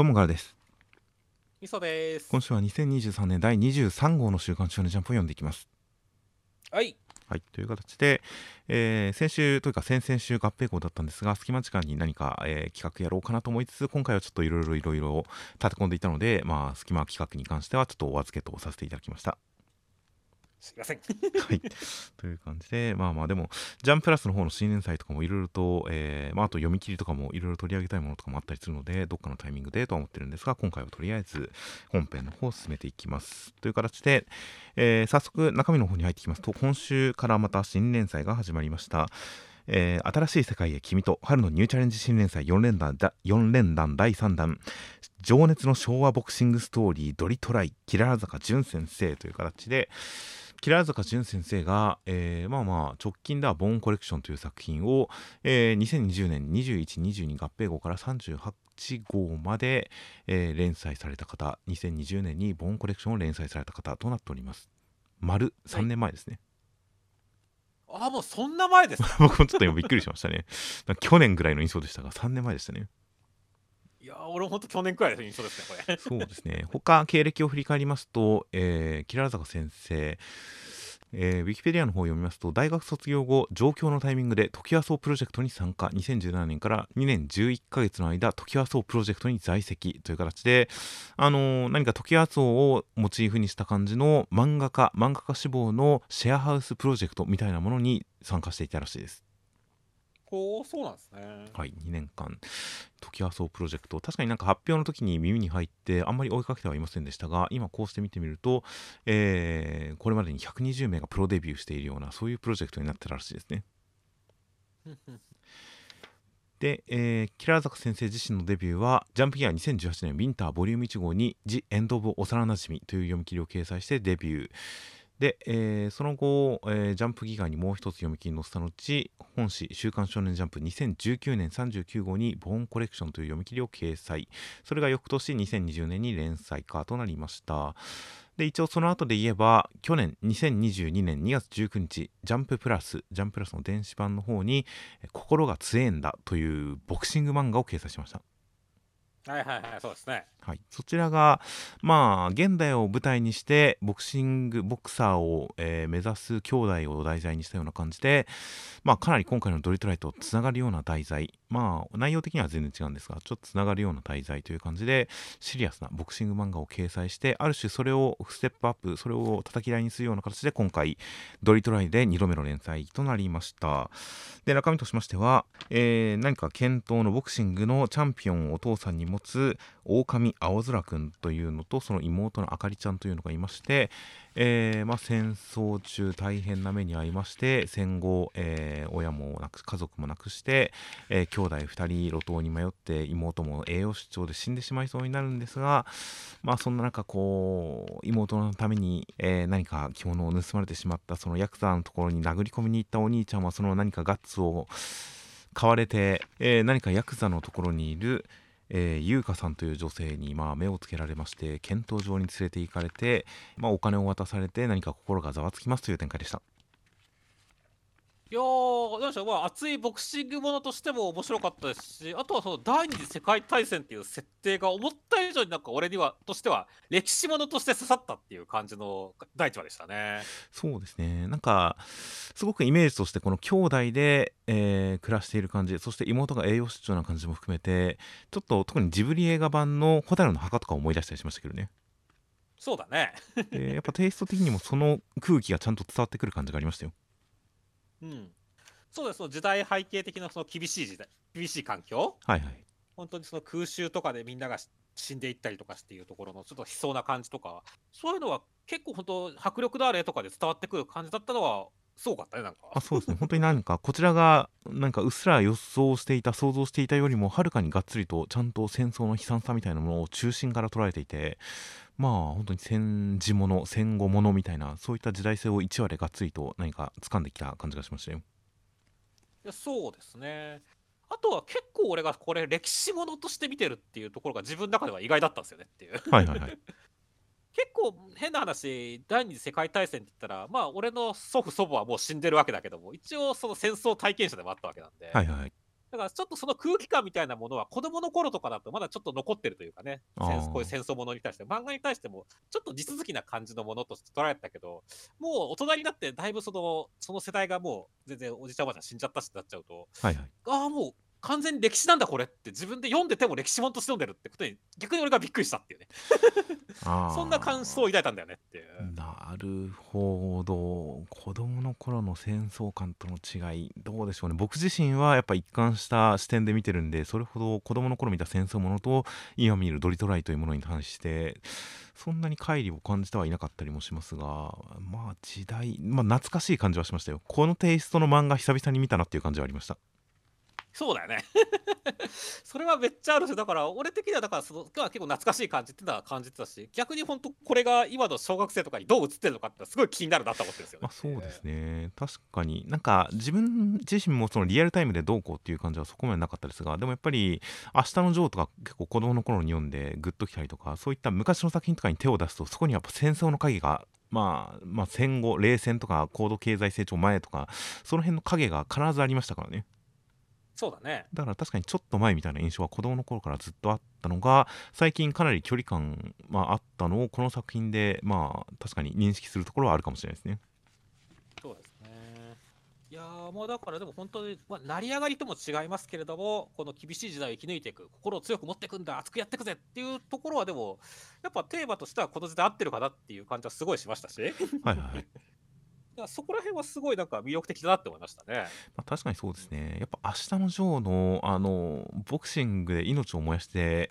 どうもガラです。みそです。今週は2023年第23号の週刊少年ジャンプを読んでいきます。はい。はいという形で、えー先週というか先々週合併号だったんですが隙間時間に何か、えー企画やろうかなと思いつつ今回はちょっといろいろいろいろ立て込んでいたのでまあ隙間企画に関してはちょっとお預けとさせていただきましたすいませんはい。という感じで、まあまあでも、ジャンプラスの方の新年祭とかもいろいろと、えーまああと読み切りとかもいろいろ取り上げたいものとかもあったりするので、どっかのタイミングでとは思ってるんですが、今回はとりあえず本編の方を進めていきます。という形で、えー早速中身の方に入っていきますと、今週からまた新連載が始まりました。えー新しい世界へ君と春のニューチャレンジ新連載4連弾だ4連弾第3弾情熱の昭和ボクシングストーリードリトライキララ坂淳先生という形でキララ坂淳先生が、えーまあまあ直近ではボーンコレクションという作品を、えー2020年2122合併号から38号まで、えー連載された方2020年にボーンコレクションを連載された方となっております。丸3年前ですね、あもうそんな前ですか？僕もちょっと今びっくりしましたね。去年ぐらいの印象でしたが3年前でしたね。いや俺ほんと去年くらいの印象ですねこれ そうですね。他、経歴を振り返りますと、えー、キララ坂先生、えーウィキペディアの方を読みますと、大学卒業後、上京のタイミングで、トキワ荘プロジェクトに参加、2017年から2年11ヶ月の間、トキワ荘プロジェクトに在籍という形で、あのー何かトキワ荘をモチーフにした感じの漫画家、漫画家志望のシェアハウスプロジェクトみたいなものに参加していたらしいです。こうそうなんですねはい、2年間、トキワ荘プロジェクト、確かになんか発表の時に耳に入って、あんまり追いかけてはいませんでしたが、今こうして見てみると、えーこれまでに120名がプロデビューしているような、そういうプロジェクトになってたらしいですね。で、えーキララ坂先生自身のデビューは、ジャンプギア2018年ウィンターボリューム1号に、ジ・エンド・オブ・幼なじみという読み切りを掲載してデビュー。で、えーその後、えージャンプギガにもう一つ読み切り載せた後、本誌「週刊少年ジャンプ」2019年39号に「ボーンコレクション」という読み切りを掲載。それが翌年2020年に連載化となりました。で一応その後で言えば去年2022年2月19日ジャンププラスジャンププラスの電子版の方に「心が強えんだ」というボクシング漫画を掲載しました。はいはいはいそうですね。はい、そちらがまあ現代を舞台にしてボクシングボクサーを、えー目指す兄弟を題材にしたような感じでまあかなり今回のドリトライとつながるような題材。まあ内容的には全然違うんですがちょっとつながるような題材という感じでシリアスなボクシング漫画を掲載してある種それをステップアップそれを叩き台にするような形で今回ドリトライで2度目の連載となりました。で中身としましては、えー何か検討のボクシングのチャンピオンをお父さんに持つ狼青空くんというのとその妹のあかりちゃんというのがいまして、えーまあ、戦争中大変な目に遭いまして戦後、えー親もなく家族も亡くして、えー兄弟2人路頭に迷って妹も栄養失調で死んでしまいそうになるんですがまあそんな中こう妹のために、え何か着物を盗まれてしまったそのヤクザのところに殴り込みに行ったお兄ちゃんはその何かガッツを買われて、えー何かヤクザのところにいる、えー、優香さんという女性にまあ目をつけられまして検討場に連れて行かれて、まあ、お金を渡されて何か心がざわつきますという展開でした。いやーなんでしょう。まあ熱いボクシングものとしても面白かったですしあとはその第二次世界大戦っていう設定が思った以上になんか俺にはとしては歴史ものとして刺さったっていう感じの第一話でしたね。そうですね。なんかすごくイメージとしてこの兄弟で、えー暮らしている感じそして妹が栄養失調な感じも含めてちょっと特にジブリ映画版の「蛍の墓」とか思い出したりしましたけどね。そうだね。でやっぱテイスト的にもその空気がちゃんと伝わってくる感じがありましたようん。そうですその時代背景的なその厳しい時代厳しい環境。はいはい。本当にその空襲とかでみんながし死んでいったりとかっていうところのちょっと悲壮な感じとかそういうのは結構本当迫力のある絵とかで伝わってくる感じだったのはすごかったねなんか。あそうですね。本当になんかこちらがなんかうっすら予想していた想像していたよりもはるかにがっつりとちゃんと戦争の悲惨さみたいなものを中心から捉えていてまあ本当に戦時もの戦後ものみたいなそういった時代性を1話でがっつりと何か掴んできた感じがしましたよ。いやそうですね。あとは結構俺がこれ歴史ものとして見てるっていうところが自分の中では意外だったんですよねっていう。はいはいはい。結構変な話第二次世界大戦って言ったらまあ俺の祖父祖母はもう死んでるわけだけども一応その戦争体験者でもあったわけなんで、はいはいだからちょっとその空気感みたいなものは子供の頃とかだとまだちょっと残ってるというかね、こういう戦争ものに対して、漫画に対してもちょっと地続きな感じのものとして捉えてたけど、もう大人になってだいぶそのその世代がもう全然おじちゃんおばあちゃん死んじゃったしってなっちゃうと、はいはい。ああ、もう完全に歴史なんだこれって自分で読んでても歴史本として読んでるってことに逆に俺がびっくりしたっていうね、そんな感想を抱いたんだよねって。いう。なるほど。子供の頃の戦争観との違いどうでしょうね。僕自身はやっぱ一貫した視点で見てるんでそれほど子供の頃見た戦争ものと今見るドリトライというものに対してそんなに乖離を感じてはいなかったりもしますがまあ時代まあ懐かしい感じはしましたよ。このテイストの漫画久々に見たなっていう感じはありましたそうだよね。それはめっちゃあるし、だから俺的にはだからそのが結構懐かしい感じっていうのは感じてたし、逆に本当これが今の小学生とかにどう映ってるのかってすごい気になるなと思ってるんですよね。まあそうですね確かになんか自分自身もそのリアルタイムでどうこうっていう感じはそこまでなかったですがでもやっぱり「明日のジョー」とか結構子供の頃に読んでグッときたりとかそういった昔の作品とかに手を出すとそこにやっぱ戦争の影がまあ、まあ戦後冷戦とか高度経済成長前とかその辺の影が必ずありましたからねそうだね。だから確かにちょっと前みたいな印象は子供の頃からずっとあったのが最近かなり距離感、まあ、あったのをこの作品でまあ確かに認識するところはあるかもしれないですねそうですね。いやーもうだからでも本当に、まあ、成り上がりとも違いますけれども、この厳しい時代を生き抜いていく、心を強く持っていくんだ、熱くやっていくぜっていうところはでも、やっぱテーマとしてはこの時代合ってるかなっていう感じはすごいしましたし、いはいはいやそこら辺はすごいなんか魅力的だなって思いましたね。まあ、確かにそうですね。やっぱ明日のジョーのあのボクシングで命を燃やして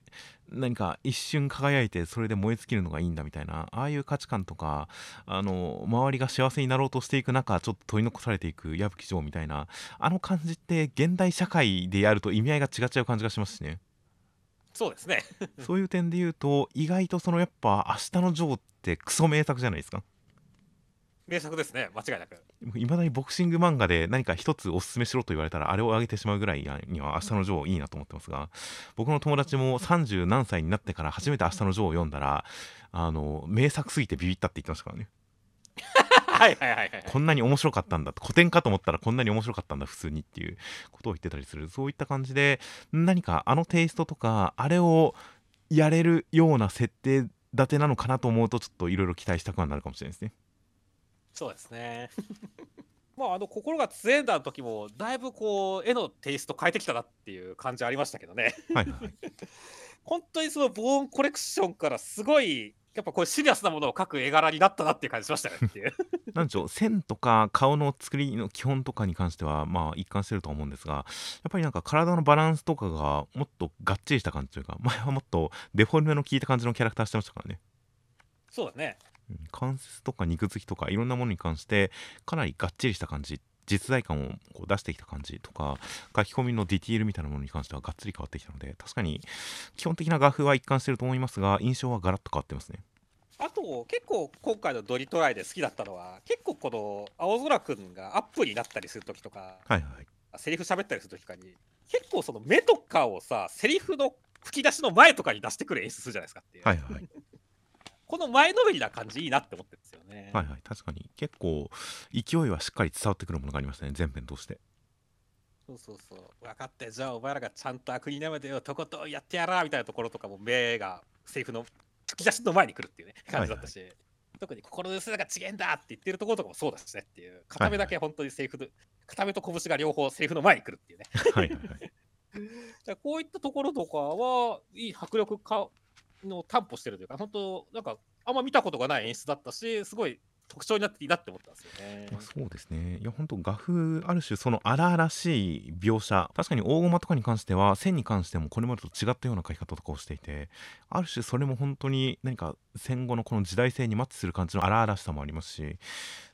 何か一瞬輝いてそれで燃え尽きるのがいいんだみたいなああいう価値観とかあの周りが幸せになろうとしていく中ちょっと取り残されていく矢吹城みたいなあの感じって現代社会でやると意味合いが違っちゃう感じがしますしね。そうですね。そういう点で言うと意外とそのやっぱ明日のジョーってクソ名作じゃないですか。名作ですね、間違いなく。いまだにボクシング漫画で何か一つおすすめしろと言われたらあれをあげてしまうぐらいには明日のジョーいいなと思ってますが僕の友達も30何歳になってから初めて明日のジョーを読んだらあの名作すぎてビビったって言ってましたからね。はいはいはいはい。こんなに面白かったんだ古典かと思ったらこんなに面白かったんだ普通にっていうことを言ってたりする。そういった感じで何かあのテイストとかあれをやれるような設定立てなのかなと思うとちょっといろいろ期待したくはなるかもしれないですねそうですね。まあ、あの心が強いんだの時もだいぶこう絵のテイスト変えてきたなっていう感じありましたけどね。はいはい。本当にそのボーンコレクションからすごいやっぱこうシリアスなものを描く絵柄になったなっていう感じしましたねっていう。なんでしょう線とか顔の作りの基本とかに関してはまあ一貫してるとは思うんですがやっぱりなんか体のバランスとかがもっとがっちりした感じというか前はもっとデフォルメの効いた感じのキャラクターしてましたからね、そうだね。うん関節とか肉付きとかいろんなものに関してかなりがっちりした感じ実在感をこう出してきた感じとか書き込みのディティールみたいなものに関してはがっつり変わってきたので確かに基本的な画風は一貫してると思いますが印象はガラッと変わってますね。あと結構今回のドリトライで好きだったのは結構この青空くんがアップになったりする時とかはいはいセリフ喋ったりする時とかに結構その目とかをさセリフの吹き出しの前とかに出してくる演出するじゃないですかっていう、はいはいこの前のめりな感じいいなって思ってるんですよね、はいはい確かに。結構勢いはしっかり伝わってくるものがありましたね全編通して。そうそうそう。分かってじゃあお前らがちゃんと悪になめてよとことんやってやらみたいなところとかも目がセリフの吹き出しの前に来るっていうね感じだったし、特に心の薄さが違えんだって言ってるところとかもそうだしねっていう片目だけ本当にセリフの、片目と拳が両方セリフの前に来るっていうね。はいはいはい。じゃあこういったところとかはいい迫力かの担保してるというか本当なんかあんま見たことがない演出だったしすごい特徴になっていいなって思ったんですよね。ま、そうですね。いや本当画風ある種その荒々しい描写確かに大駒とかに関しては線に関してもこれまでと違ったような描き方とかをしていてある種それも本当に何か戦後のこの時代性にマッチする感じの荒々しさもありますし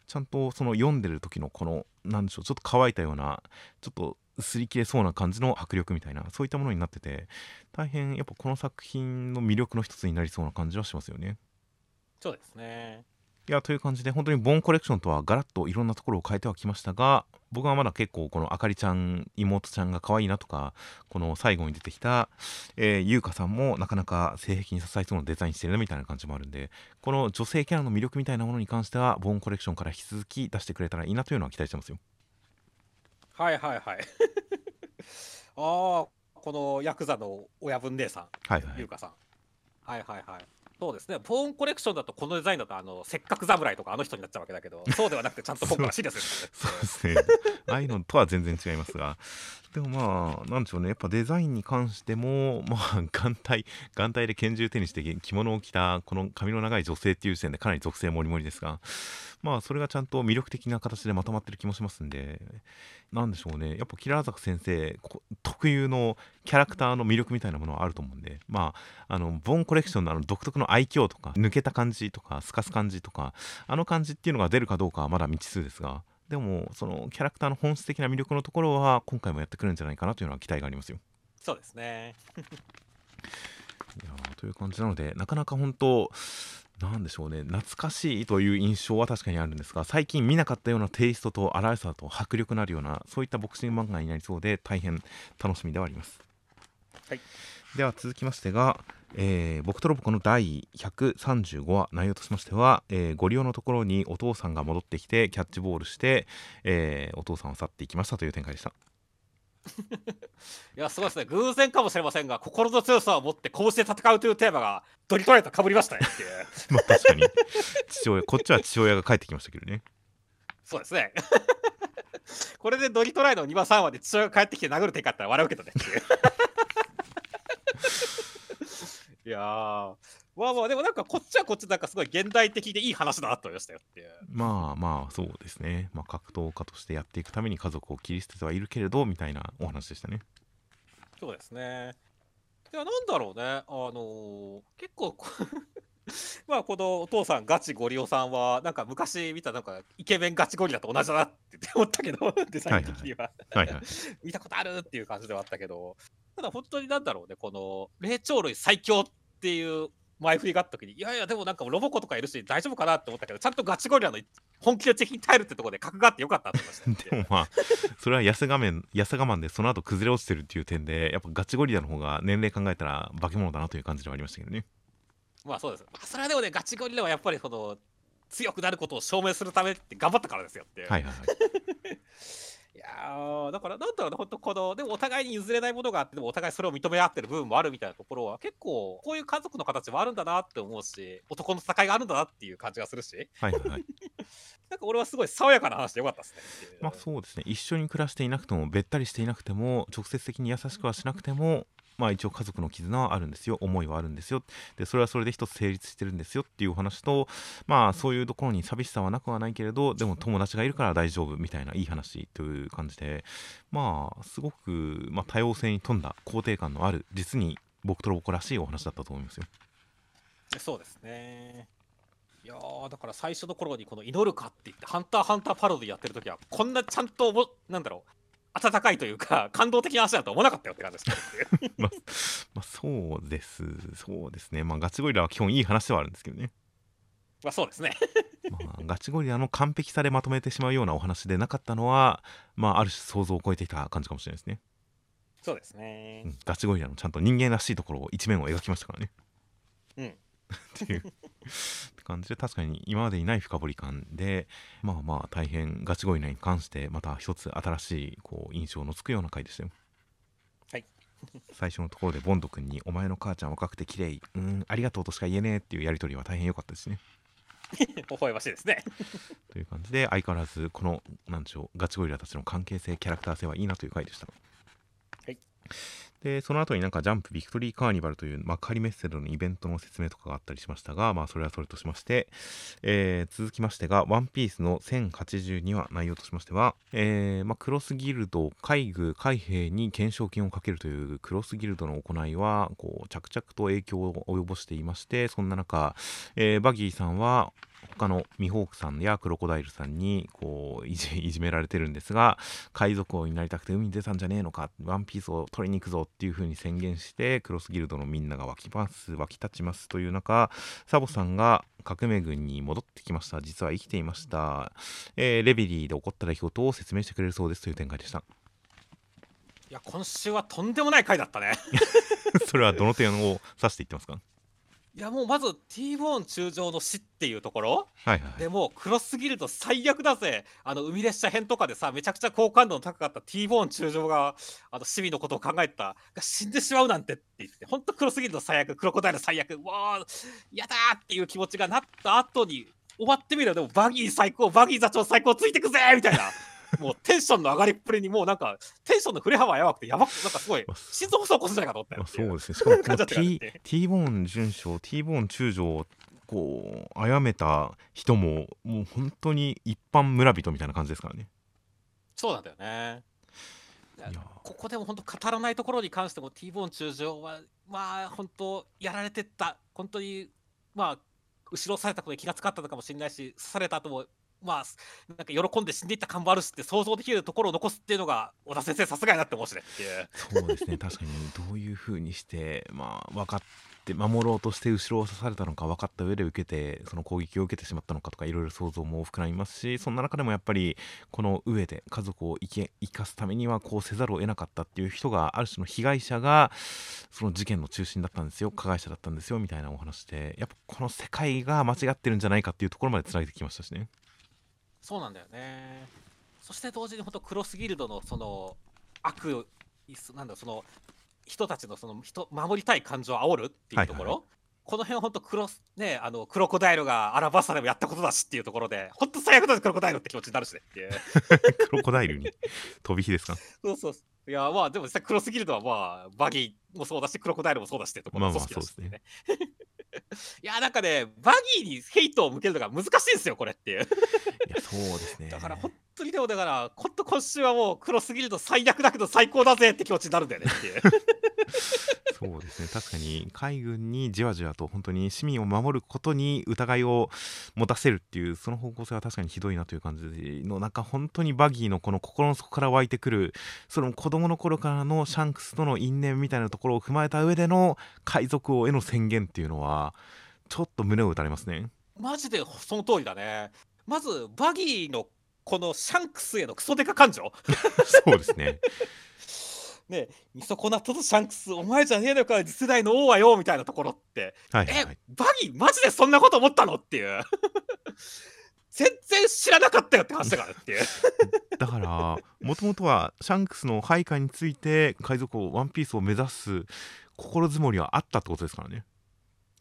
ちゃんとその読んでる時のこのなんでしょうちょっと乾いたようなちょっと擦り切れそうな感じの迫力みたいなそういったものになってて大変やっぱこの作品の魅力の一つになりそうな感じはしますよね。そうですねいやという感じで本当にボーンコレクションとはガラッといろんなところを変えてはきましたが僕はまだ結構このあかりちゃん妹ちゃんが可愛いなとかこの最後に出てきた、えー、優香さんもなかなか性癖に支えそうなデザインしてるなみたいな感じもあるんでこの女性キャラの魅力みたいなものに関してはボーンコレクションから引き続き出してくれたらいいなというのは期待してますよ。はいはいはい。あ、このヤクザの親分姉さん、はいはい。優香さん。はいはいはい。そうですね、ポーンコレクションだと、このデザインだと、あの、せっかく侍とかあの人になっちゃうわけだけど、そうではなくて、ちゃんと今回はシリアスですそうですね。ああいうのとは全然違いますが、でもまあ、なんでしょうね、やっぱデザインに関しても、まあ、眼帯、眼帯で拳銃手にして着物を着た、この髪の長い女性っていう時点でかなり属性もりもりですが、まあ、それがちゃんと魅力的な形でまとまってる気もしますんで、なんでしょうね、やっぱキラーザク先生こ特有のキャラクターの魅力みたいなものはあると思うんで、まあ、あの、ボーンコレクションのあの独特の愛嬌とか、抜けた感じとか、透かす感じとか、あの感じっていうのが出るかどうかはまだ未知数ですが、でもそのキャラクターの本質的な魅力のところは今回もやってくるんじゃないかなというのは期待がありますよ。そうですね。いやーという感じなのでなかなか本当なんでしょうね懐かしいという印象は確かにあるんですが最近見なかったようなテイストと荒さと迫力のあるようなそういったボクシング漫画になりそうで大変楽しみではあります。はい、では続きましてが、えー、僕とロボコの第135話内容としましては、えー、ご利用のところにお父さんが戻ってきてキャッチボールして、えーお父さんを去っていきましたという展開でした。いや、すごいですね。偶然かもしれませんが、心の強さを持ってこうして戦うというテーマが、ドリトレートかぶりましたねっていう。まあ確かに父親こっちは父親が帰ってきましたけどね。そうですね。これでドリトライの2話3話で父親が帰ってきて殴る手かったら笑うけどねっていう。いやー、まあまあ、でもなんかこっちはこっちなんかすごい現代的でいい話だなと思いましたよっていう。まあまあそうですね、まあ、格闘家としてやっていくために家族を切り捨ててはいるけれどみたいなお話でしたね。そうですね。いや、なんだろうね。あのー結構こ まあ、このお父さん、ガチゴリオさんは、なんか昔見た、なんか、イケメンガチゴリラと同じだなって思ったけど、デザイン的には。見たことあるっていう感じではあったけど、ただ本当になんだろうね、この、霊長類最強っていう前振りがあった時に、いやいや、でもなんかロボコとかいるし、大丈夫かなって思ったけど、ちゃんとガチゴリラの本気で敵に耐えるってところで格があってよかったと思いましたね でもまあそれは安我慢安我慢でその後崩れ落ちてるっていう点でやっぱガチゴリラの方が年齢考えたら化け物だなという感じではありましたけどね。まあそうです。まあそれはでもね、ガチゴリラはやっぱりその、強くなることを証明するためって頑張ったからですよって。はいはいはい。いやーだからなんだろうね、本当この、でもお互いに譲れないものがあって、でもお互いそれを認め合ってる部分もあるみたいなところは、結構、こういう家族の形もあるんだなって思うし、男の戦いがあるんだなっていう感じがするし、はいはいはい。なんか俺はすごい爽やかな話でよかったですね。まあそうですね一緒に暮らしていなくてもべったりしていなくても直接的に優しくはしなくてもまあ一応家族の絆はあるんですよ思いはあるんですよでそれはそれで一つ成立してるんですよっていうお話とまあそういうところに寂しさはなくはないけれどでも友達がいるから大丈夫みたいないい話という感じでまあすごく、まあ、多様性に富んだ肯定感のある実に僕とロボコらしいお話だったと思いますよ。そうですね。いやだから最初の頃にこの祈るかって言って、ハンターハンターパロディやってる時は、こんなちゃんとおも、なんだろう、温かいというか、感動的な話だと思わなかったよって感じでしたね。まあ、まあ、そうですそうですねまあガチゴリラは基本いい話ではあるんですけどね。まあそうですね。まあ、ガチゴリラの完璧さでまとめてしまうようなお話でなかったのは、まあ、ある種想像を超えていた感じかもしれないですね。そうですねう。ん、ガチゴリラのちゃんと人間らしいところを一面を描きましたからね。うん。っていうって感じで確かに今までにない深掘り感でまあまあ大変ガチゴリラに関してまた一つ新しいこう印象のつくような回でしたよ。はい。最初のところでボンド君に「お前の母ちゃん若くて綺麗うんありがとうとしか言えねえ」っていうやり取りは大変良かったですね。微笑ましいですね。という感じで相変わらずこのなんでしょうガチゴリラたちの関係性キャラクター性はいいなという回でした。はい。でその後になんかジャンプビクトリーカーニバルという幕張メッセでのイベントの説明とかがあったりしましたがまあそれはそれとしまして、えー続きましてがワンピースの1082話内容としましては、えーまあ、クロスギルド海軍海兵に懸賞金をかけるというクロスギルドの行いはこう着々と影響を及ぼしていましてそんな中、えーバギーさんは他のミホークさんやクロコダイルさんにこういじ いじめられてるんですが海賊王になりたくて海に出たんじゃねえのか？ワンピースを取りに行くぞっていう風に宣言してクロスギルドのみんなが湧きます湧き立ちますという中サボさんが革命軍に戻ってきました。実は生きていました、えーレビリーで起こった出来事を説明してくれるそうですという展開でした。いや、今週はとんでもない回だったね。それはどの点を指していってますか？いやもうまず T ボーン中将の死っていうところ。はいはい。でもう黒すぎると最悪だぜ。あの海列車編とかでさめちゃくちゃ好感度の高かった T ボーン中将があの市民のことを考えた。が死んでしまうなんてって言って。ほんと黒すぎると最悪。クロコダイル最悪。わあやだーっていう気持ちがなった後に終わってみるとでもバギー最高バギー座長最高ついてくぜみたいなもうテンションの上がりっぷりにもうなんかテンションの振れ幅がやばくてやばくなんかすごい心臓発作起こすんじゃないかと思っていそうですね。しかも この T, ね T ボーン準将、T ボーン中将をこう殺めた人ももう本当に一般村人みたいな感じですからね。そうなんだよね。ここでも本当語らないところに関しても T ボーン中将はまあ本当やられてった本当にまあ後ろされたことに気がつかったのかもしれないし刺された後もまあなんか喜んで死んでいった感もあるしって想像できるところを残すっていうのが小田先生さすがやなって面白いっていう。そうですね。確かにどういう風にしてまあ分かって守ろうとして後ろを刺されたのか分かった上で受けてその攻撃を受けてしまったのかとかいろいろ想像も膨らみますしそんな中でもやっぱりこの上で家族を生生かすためにはこうせざるを得なかったっていう人がある種の被害者がその事件の中心だったんですよ加害者だったんですよみたいなお話でやっぱこの世界が間違ってるんじゃないかっていうところまでつなげてきましたしね。そうなんだよね。そして同時に本当クロスギルドのその悪いすなんだその人たちのその人守りたい感情を煽るっていうところ、はいこの辺は本当クロスねあのクロコダイルがアラバッサでもやったことだしっていうところで本当最悪だぜクロコダイルって気持ちになるしねっていう。クロコダイルに？飛び火ですか？そうそういやまあでも実際クロスギルドはまあバギーもそうだしクロコダイルもそうだしっていうところまあまあの組織だしっていうね。いやなんかねバギーにヘイトを向けるのが難しいんですよこれっていう。いやそうですねだから本当にでもだから本当今週はもう黒すぎると最悪だけど最高だぜって気持ちになるんだよねっていう。そうですね確かに海軍にじわじわと本当に市民を守ることに疑いを持たせるっていうその方向性は確かにひどいなという感じの中本当にバギーのこの心の底から湧いてくるその子供の頃からのシャンクスとの因縁みたいなところを踏まえた上での海賊王への宣言っていうのはちょっと胸を打たれますね。マジでその通りだね。まずバギーのこのシャンクスへのクソデカ感情。そうですねね見損なったぞシャンクスお前じゃねえのか次世代の王はよみたいなところって。えはいはいはいバギーマジでそんなこと思ったの？っていう。全然知らなかったよって話だからっていう。だからもともとはシャンクスの配下について海賊王ワンピースを目指す心づもりはあったってことですからね。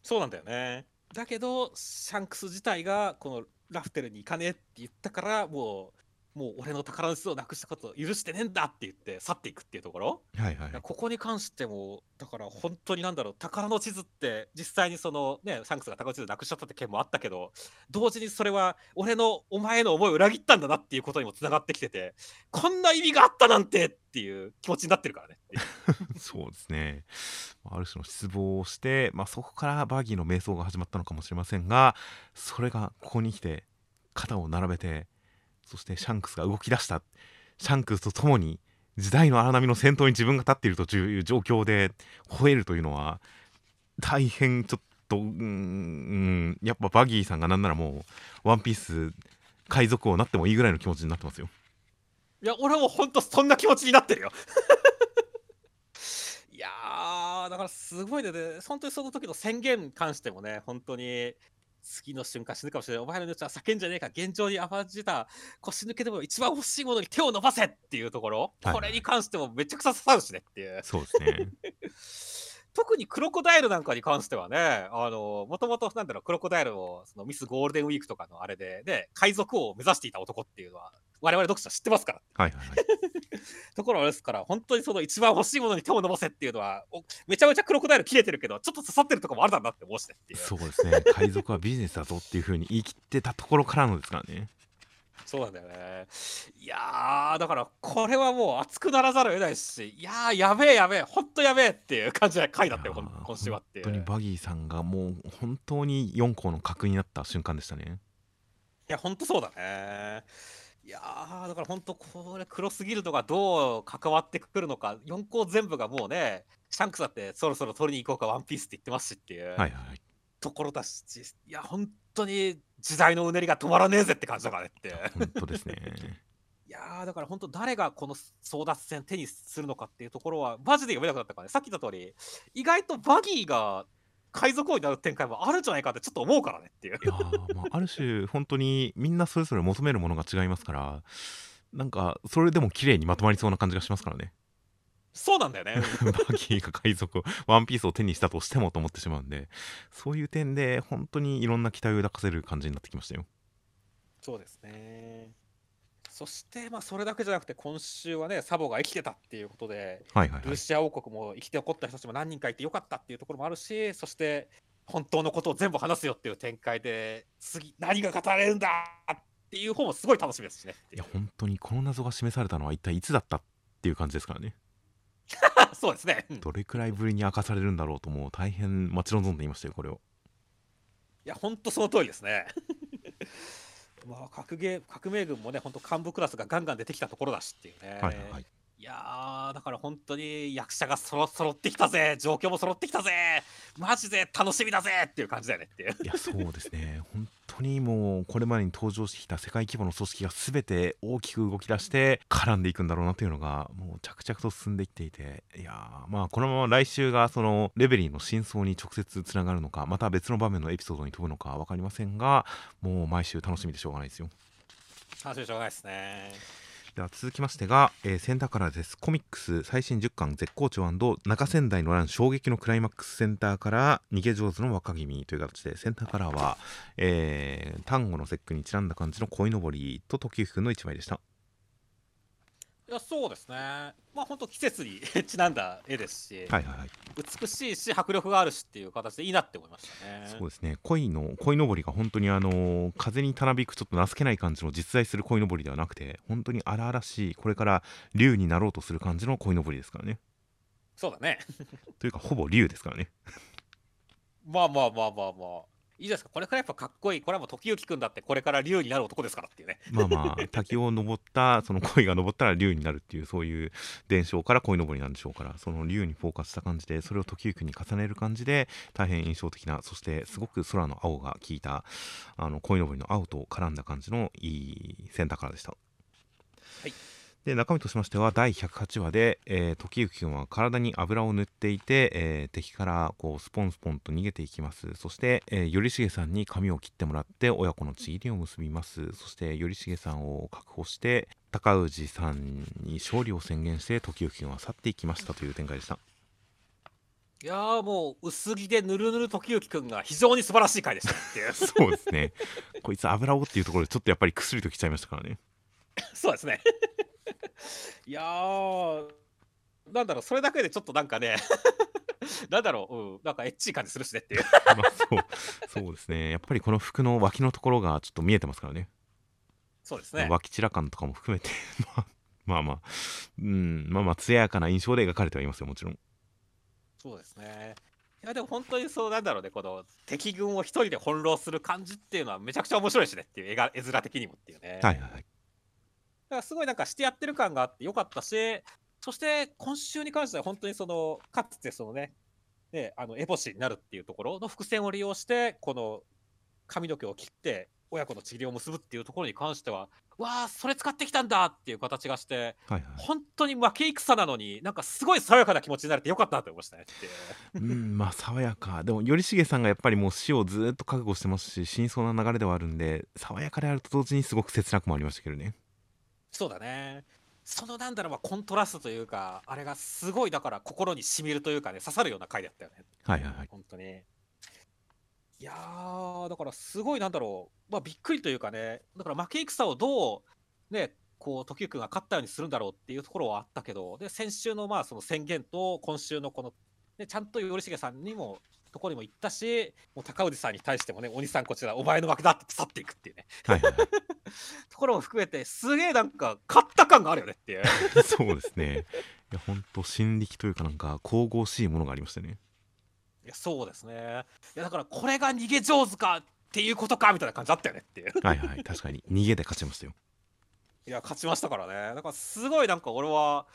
そうなんだよね。だけどシャンクス自体がこのラフテルに行かねえって言ったからもうもう俺の宝の地図をなくしたことを許してねえんだって言って去っていくっていうところ、はいはい。ここに関してもだから本当になんだろう宝の地図って実際にそのねシャンクスが宝の地図なくしちゃったって件もあったけど同時にそれは俺のお前の思いを裏切ったんだなっていうことにもつながってきててこんな意味があったなんてっていう気持ちになってるからね。そうですね。ある種の失望をして、まあ、そこからバギーの瞑想が始まったのかもしれませんが、それがここに来て、肩を並べて、そしてシャンクスが動き出した。シャンクスと共に時代の荒波の先頭に自分が立っているという状況で吠えるというのは、大変ちょっと、うん、やっぱバギーさんがなんならもう、ワンピース海賊王になってもいいぐらいの気持ちになってますよ。いや俺はも本当そんな気持ちになってるよ いやーだからすごいねで本当にその時の宣言に関してもね本当に次の瞬間死ぬかもしれない。お前の命は叫んじゃねえか。現状に甘じた。腰抜けでも一番欲しいものに手を伸ばせっていうところ、はい。これに関してもめちゃくちゃ刺さるしねっていう。そうですね。特にクロコダイルなんかに関してはねあのもともとなんだろうクロコダイルをそのミスゴールデンウィークとかのあれでね海賊王を目指していた男っていうのは我々読者知ってますからはいはいはい。ところですから、本当にその一番欲しいものに手を伸ばせっていうのは、おめちゃめちゃクロコダイル切れてるけど、ちょっと刺さってるとこもあるだなって思うしねっていう。そうですね海賊はビジネスだぞっていうふうに言い切ってたところからのですからねそうなんだよね。いやー、だからこれはもう熱くならざるを得ないし、いやー、やべえやべえ、ほんとやべえっていう感じの回だったよ、今週はっていう。本当にバギーさんがもう本当に4校の格になった瞬間でしたねいや、ほんとそうだね。いやー、だから本当これ、黒すぎるのがどう関わってくるのか、4校全部がもうね、シャンクスだってそろそろ取りに行こうか、ワンピースって言ってますしっていう。はいはいはいところだし、いや、本当に時代のうねりが止まらねえぜって感じだからねって。本当ですね いやーだから本当誰がこの争奪戦手にするのかっていうところはマジで読めなくなったからねさっき言った通り意外とバギーが海賊王になる展開もあるんじゃないかってちょっと思うからねっていう。いやー、まあ、ある種本当にみんなそれぞれ求めるものが違いますからなんかそれでも綺麗にまとまりそうな感じがしますからね。そうなんだよね。バギーが海賊をワンピースを手にしたとしてもと思ってしまうんでそういう点で本当にいろんな期待を抱かせる感じになってきましたよ。そうですねそしてまあそれだけじゃなくて今週はねサボが生きてたっていうことではいはいはい。ルーシア王国も生きて残った人たちも何人かいてよかったっていうところもあるしそして本当のことを全部話すよっていう展開で次何が語られるんだっていう方もすごい楽しみですしね。いや本当にこの謎が示されたのは一体いつだったっていう感じですからね。そうですね、どれくらいぶりに明かされるんだろうともう大変待ち望んでいましたよこれを。や本当その通りですねまあ革命革命軍もね本当幹部クラスがガンガン出てきたところだしっていうね、はいはいはい。いやーだから本当に役者がそろ揃ってきたぜ。状況も揃ってきたぜ。マジで楽しみだぜっていう感じだよねっていう。いやそうですね。本当にもうこれまでに登場してきた世界規模の組織が全て大きく動き出して絡んでいくんだろうなというのがもう着々と進んできていていやまあこのまま来週がそのレベリーの真相に直接つながるのかまた別の場面のエピソードに飛ぶのか分かりませんがもう毎週楽しみでしょうがないですよ。楽しみしょうがないですね。では続きましてが、えー、センターカラーです。コミックス最新10巻絶好調中仙台の乱衝撃のクライマックスセンターから逃げ上手の若君という形でセンターカラーは、えー、単語の節句にちなんだ感じの鯉のぼりと時行くんの一枚でした。いやそうですね。まあ本当季節に ちなんだ絵ですし、はいはいはい。美しいし迫力があるしっていう形でいいなって思いましたね。そうですね。鯉の鯉のぼりが本当にあのー風にたなびくちょっと情けない感じの実在する鯉のぼりではなくて本当に荒々しいこれから竜になろうとする感じの鯉のぼりですからね。そうだね。というかほぼ竜ですからね。まあまあまあまあまあいいですか。これからやっぱかっこいい。これはもう時行くんだってこれから竜になる男ですからっていうね。まあまあ滝を登ったその鯉が登ったら竜になるっていうそういう伝承から鯉のぼりなんでしょうからその竜にフォーカスした感じでそれを時行くに重ねる感じで大変印象的なそしてすごく空の青が効いたあの鯉のぼりの青と絡んだ感じのいいセンターカラーでした。はいで中身としましては第108話で、えー時行君は体に油を塗っていて、えー敵からこうスポンスポンと逃げていきます。そして、えー頼重さんに髪を切ってもらって親子のちぎりを結びます。そして頼重さんを確保して高氏さんに勝利を宣言して時行君は去っていきましたという展開でした。いやーもう薄着でぬるぬる時行くんが非常に素晴らしい回でした。っていうそうですね。こいつ油をっていうところでちょっとやっぱり薬ときちゃいましたからね。そうですね いやーなんだろうそれだけでちょっとなんかね なんだろう、うん、なんかエッチい感じするしねっていう。まあそうそうですね。やっぱりこの服の脇のところがちょっと見えてますからね。そうですね。脇チラ感とかも含めて。まあまあまあ。うんまあまあ艶やかな印象で描かれてはいますよもちろん。そうですね。いやでも本当にそうなんだろうねこの敵軍を一人で翻弄する感じっていうのはめちゃくちゃ面白いしねっていう絵が絵面的にもっていうね。はいはいはい。だからすごいなんかしてやってる感があってよかったし、そして今週に関しては本当にその、かつてそのね、ねあのエボシになるっていうところの伏線を利用して、この髪の毛を切って親子の治療を結ぶっていうところに関しては、わあ、それ使ってきたんだっていう形がして、はいはい。本当に負け戦なのに、なんかすごい爽やかな気持ちになれてよかったなと思いましたねって。うんまあ爽やか。でも頼重さんがやっぱりもう死をずっと覚悟してますし真相な流れではあるんで爽やかであると同時にすごく切なくもありましたけどねそうだね。そのなんだろう、まあ、コントラストというか、あれがすごいだから心にしみるというかね、刺さるような回だったよね。はいはいはい本当に。いやー、だからすごいなんだろう、まあびっくりというかね、だから負け戦をどう、ね、こう、時行くんが勝ったようにするんだろうっていうところはあったけど、で、先週のまあその宣言と、今週のこの、ね、ちゃんと頼重さんにも、ところにも行ったし、もう高氏さんに対してもね、鬼さんこちら、お前の負けだって去っていくっていうね、はいはいはい ところも含めて、すげえなんか、勝った感があるよねっていう。そうですねいや本当心力というかなんか神々しいものがありましたねいやそうですね。いやだからこれが逃げ上手かっていうことかみたいな感じだったよねっていう。はいはい確かに逃げで勝ちましたよいや勝ちましたからね。だからすごいなんか俺は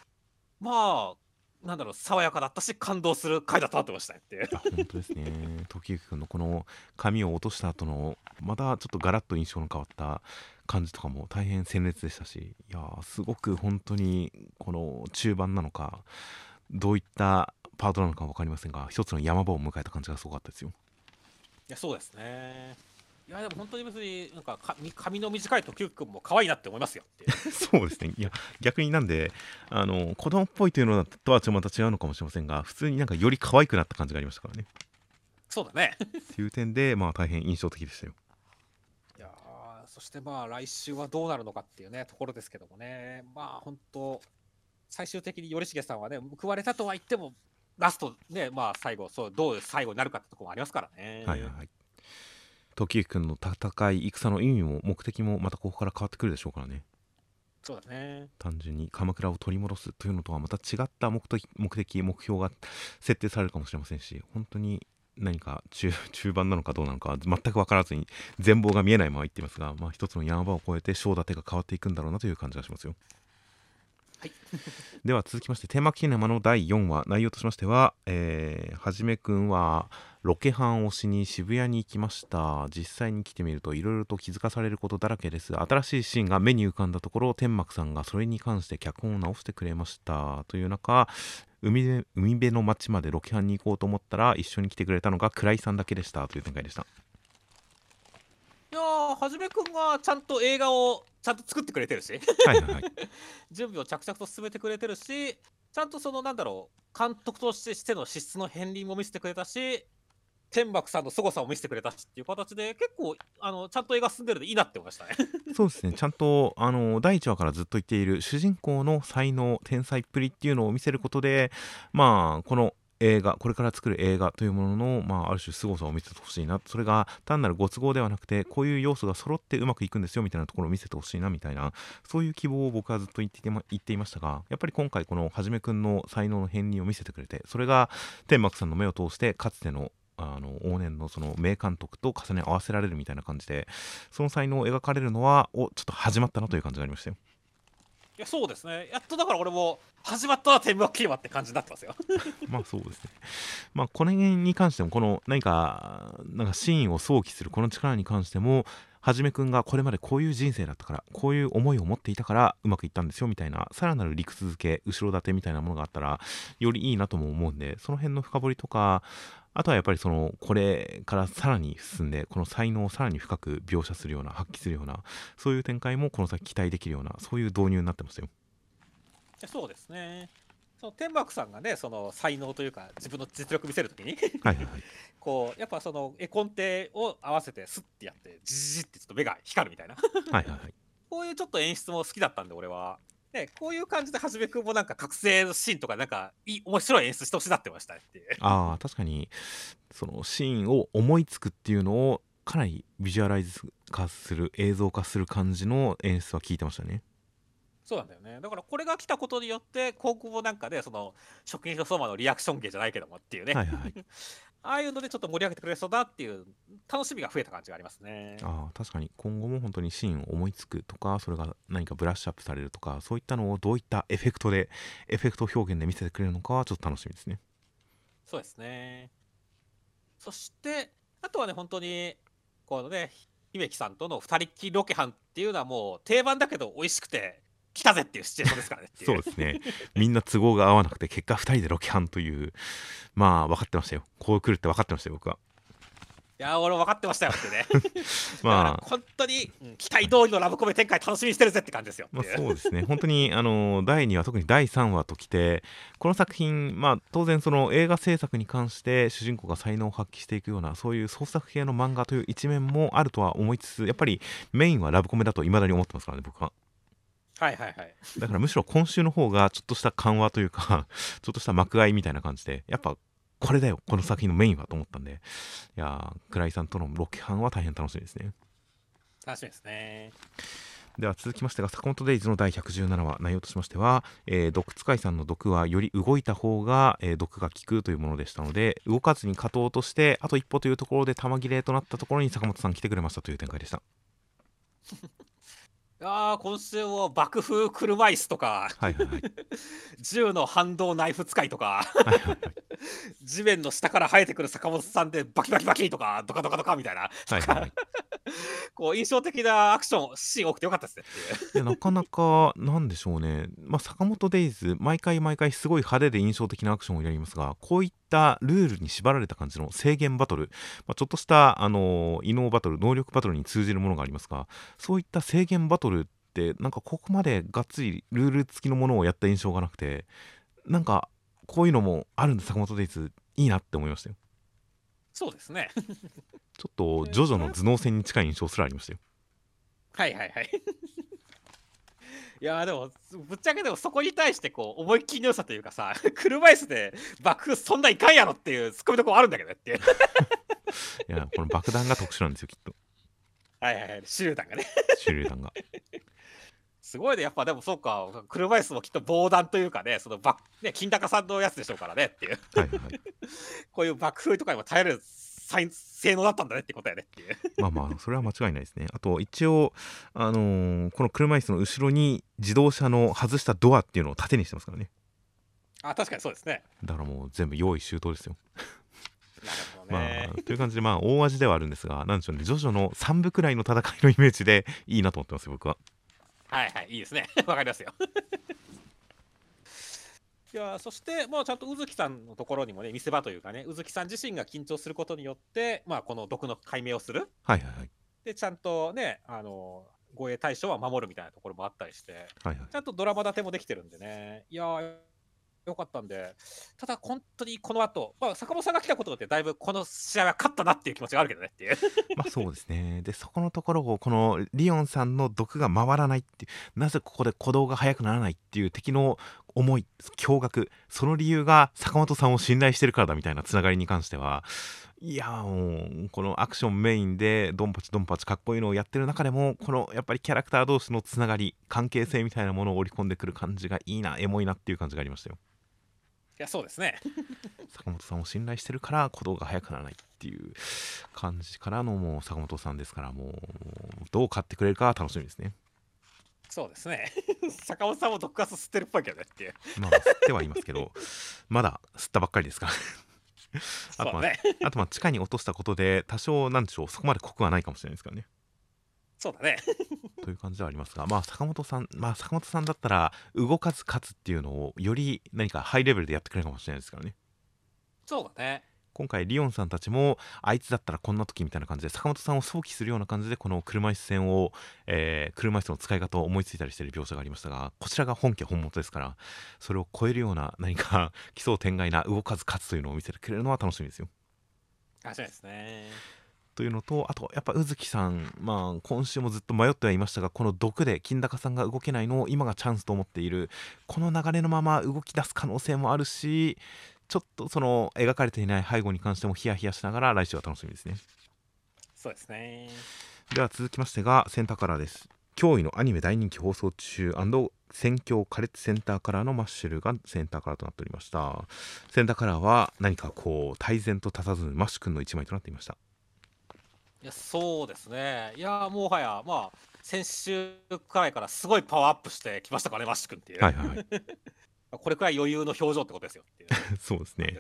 まあなんだろう爽やかだったし感動する回だったなと思いましたねっていう。あ本当ですね。時行君のこの髪を落とした後のまたちょっとガラッと印象の変わった感じとかも大変鮮烈でしたしいやーすごく本当にこの中盤なのかどういったパートなのか分かりませんが一つの山場を迎えた感じがすごかったですよ。いやそうですねいやでも本当に別になんかか髪の短い時くんも可愛いなって思いますよ そうですね。いや逆になんであの子供っぽいというのとはちょっとまた違うのかもしれませんが普通になんかより可愛くなった感じがありましたからね。そうだね。っていう点でまあ大変印象的でしたよ。いやーそしてまあ来週はどうなるのかっていうねところですけどもね。まあ本当最終的に頼重さんはね報われたとは言ってもラストねまあ最後そうどう最後になるかってところもありますからね。はいはいはい時行君の戦い戦の意味も目的もまたここから変わってくるでしょうからねそうだね単純に鎌倉を取り戻すというのとはまた違った目的目的目標が設定されるかもしれませんし本当に何か中 中盤なのかどうなのか全く分からずに全貌が見えないまま言っていますが、まあ、一つの山場を越えて章立てが変わっていくんだろうなという感じがしますよ。はい、では続きまして天幕キネマの第4話内容としましては、えー、はじめくんはロケハンをしに渋谷に行きました。実際に来てみるといろいろと気づかされることだらけです。新しいシーンが目に浮かんだところ天幕さんがそれに関して脚本を直してくれました。という中海辺海辺の町までロケハンに行こうと思ったら一緒に来てくれたのが倉井さんだけでした。という展開でした。いやーはじめくんがちゃんと映画をちゃんと作ってくれてるし。はいはい、はい、準備を着々と進めてくれてるしちゃんとそのなんだろう監督としての資質の片鱗も見せてくれたし天幕さんの凄さを見せてくれたしっていう形で結構あのちゃんと映画進んでるでいいなって思いましたね。そうですね。ちゃんとあの第1話からずっと言っている主人公の才能天才っぷりっていうのを見せることでまあこの映画これから作る映画というものの、まあ、ある種凄さを見せてほしいなそれが単なるご都合ではなくてこういう要素が揃ってうまくいくんですよみたいなところを見せてほしいなみたいなそういう希望を僕はずっと言って言っていましたがやっぱり今回このはじめくんの才能の片鱗を見せてくれてそれが天幕さんの目を通してかつてのあの往年のその名監督と重ね合わせられるみたいな感じでその才能を描かれるのはおちょっと始まったなという感じがありましたよ。やそうですね。やっとだから俺も始まったら天幕キーマって感じになってますよ。まあそうですね。まあこの辺に関してもこの何かなんかシーンを想起するこの力に関してもはじめくんがこれまでこういう人生だったからこういう思いを持っていたからうまくいったんですよみたいなさらなる理屈付け後ろ盾みたいなものがあったらよりいいなとも思うんでその辺の深掘りとかあとはやっぱりそのこれからさらに進んでこの才能をさらに深く描写するような発揮するようなそういう展開もこの先期待できるようなそういう導入になってますよ。そうですね。その天幕さんがねその才能というか自分の実力見せるときにはいはいはい、こうやっぱその絵コンテを合わせてスッてやってジジジってちょっと目が光るみたいなはいはいはいこういうちょっと演出も好きだったんで俺は。ね、こういう感じではじめくんもなんか覚醒のシーンとかなんかいい面白い演出してほしいなってましたねっていう。ああ確かに。そのシーンを思いつくっていうのをかなりビジュアライズ化する映像化する感じの演出は聞いてましたね。そうなんだよね。だからこれが来たことによって今後もなんかねその食品と相馬のリアクション芸じゃないけどもっていうね、はいはいはい ああいうのでちょっと盛り上げてくれそうだっていう楽しみが増えた感じがありますね。ああ確かに今後も本当にシーンを思いつくとかそれが何かブラッシュアップされるとかそういったのをどういったエフェクトでエフェクト表現で見せてくれるのかはちょっと楽しみですね。そうですね。そしてあとはね本当にこのね姫木さんとの二人っきりロケハンっていうのはもう定番だけど美味しくて来たぜっていうシチュエーションですからねそうですね。みんな都合が合わなくて結果2人でロケハンという。まあ分かってましたよ。こう来るって分かってましたよ僕は。いやー俺も分かってましたよってね。まあ。本当に、うん期待通りのラブコメ展開楽しみにしてるぜって感じですよまあ、そうですね。本当にあの第2話特に第3話ときてこの作品まあ当然その映画制作に関して主人公が才能を発揮していくようなそういう創作系の漫画という一面もあるとは思いつつやっぱりメインはラブコメだと未だに思ってますからね僕ははいはいはい。だからむしろ今週の方がちょっとした緩和というか ちょっとした幕開みたいな感じでやっぱこれだよこの作品のメインはと思ったんで。いやー倉井さんとのロケハンは大変楽しみですね。楽しみですね。では続きましてが坂本デイズの第117話内容としましては、えー毒使いさんの毒はより動いた方が、えー毒が効くというものでしたので動かずに勝とうとしてあと一歩というところで玉切れとなったところに坂本さん来てくれましたという展開でしたいやー今週も爆風車椅子とか。はいはいはい。銃の反動ナイフ使いとか。はいはいはい。地面の下から生えてくる坂本さんでバキバキバキとかドカドカドカみたいな。はいはいはい。こう印象的なアクションシーン多くてよかったですね。いやなかなかなんでしょうね、まあ、坂本デイズ毎回毎回すごい派手で印象的なアクションをやりますがこういったルールに縛られた感じの制限バトル、まあ、ちょっとしたあの異能バトル能力バトルに通じるものがありますがそういった制限バトルってなんかここまでがっつりルール付きのものをやった印象がなくてなんかこういうのもあるんで坂本デイズいいなって思いましたよ。そうですね。ちょっとジョジョの頭脳戦に近い印象すらありましたよ。はいはいはいいやーでもぶっちゃけでもそこに対してこう思いっきりの良さというかさ 車椅子で爆風そんないかんやろっていうツッコミどころあるんだけどっていう。いやこの爆弾が特殊なんですよきっと。はいはいはい。手榴弾がね。手榴弾が。すごいね。やっぱでもそうか。車椅子もきっと防弾というかねそのバね金高さんのやつでしょうからねっていう。はいはいはい。こういう爆風とかにも耐える才性能だったんだねってことやねっていう。まあまあそれは間違いないですね。あと一応あのーこの車椅子の後ろに自動車の外したドアっていうのを縦にしてますからね。あ確かにそうですね。だからもう全部用意周到ですよ。なるほどまね、あという感じでまあ大味ではあるんですがなんでしょうねジョジョの3部くらいの戦いのイメージでいいなと思ってますよ僕は。はいはいいいですね。わかりますよいやーそして、まあ、ちゃんと宇月さんのところにもね見せ場というかね宇月さん自身が緊張することによって、まあ、この毒の解明をする。はいはい。はいでちゃんとねあの護衛対象は守るみたいなところもあったりしてはいはい。ちゃんとドラマ立てもできてるんでね。いやーよかったんでただ本当にこの後、まあ坂本さんが来たことによってだいぶこの試合は勝ったなっていう気持ちがあるけどねっていう。まあそうですね。でそこのところをこのリオンさんの毒が回らないっていうなぜここで鼓動が速くならないっていう敵の思い驚愕その理由が坂本さんを信頼してるからだみたいなつながりに関してはいやもうこのアクションメインでドンパチドンパチかっこいいのをやってる中でもこのやっぱりキャラクター同士のつながり関係性みたいなものを織り込んでくる感じがいいなエモいなっていう感じがありましたよ。やそうですね。坂本さんを信頼してるから鼓動が速くならないっていう感じからのもう坂本さんですからもうどう勝ってくれるかは楽しみですね。そうですね。坂本さんも毒ガス吸ってるっぽいけどねっていうまあ吸ってはいますけどまだ吸ったばっかりですから。あとまあねあとまあ地下に落としたことで多少なんでしょうそこまで濃くはないかもしれないですからねそうだね。という感じではありますがまあ坂本さんまあ坂本さんだったら動かず勝つっていうのをより何かハイレベルでやってくれるかもしれないですからね。そうだね。今回リオンさんたちもあいつだったらこんな時みたいな感じで坂本さんを想起するような感じでこの車椅子戦を、えー車椅子の使い方を思いついたりしている描写がありましたがこちらが本家本元ですからそれを超えるような何か 奇想天外な動かず勝つというのを見せてくれるのは楽しみですよ。あそうですねというのとあとやっぱ宇月さんまあ今週もずっと迷ってはいましたがこの毒で金高さんが動けないのを今がチャンスと思っている。この流れのまま動き出す可能性もあるしちょっとその描かれていない背後に関してもヒヤヒヤしながら来週は楽しみですね。そうですね。では続きましてがセンターカラーです。驚異のアニメ大人気放送中戦況苛烈センターカラーのマッシュルがセンターカラーとなっておりました。センターカラーは何かこう泰然と佇むマッシュ君の一枚となっていましたいやそうですね。いやもはやまあ先週くらいからすごいパワーアップしてきましたからねマッシュ君っていう、はいはいはい。これくらい余裕の表情ってことですよ そうですね。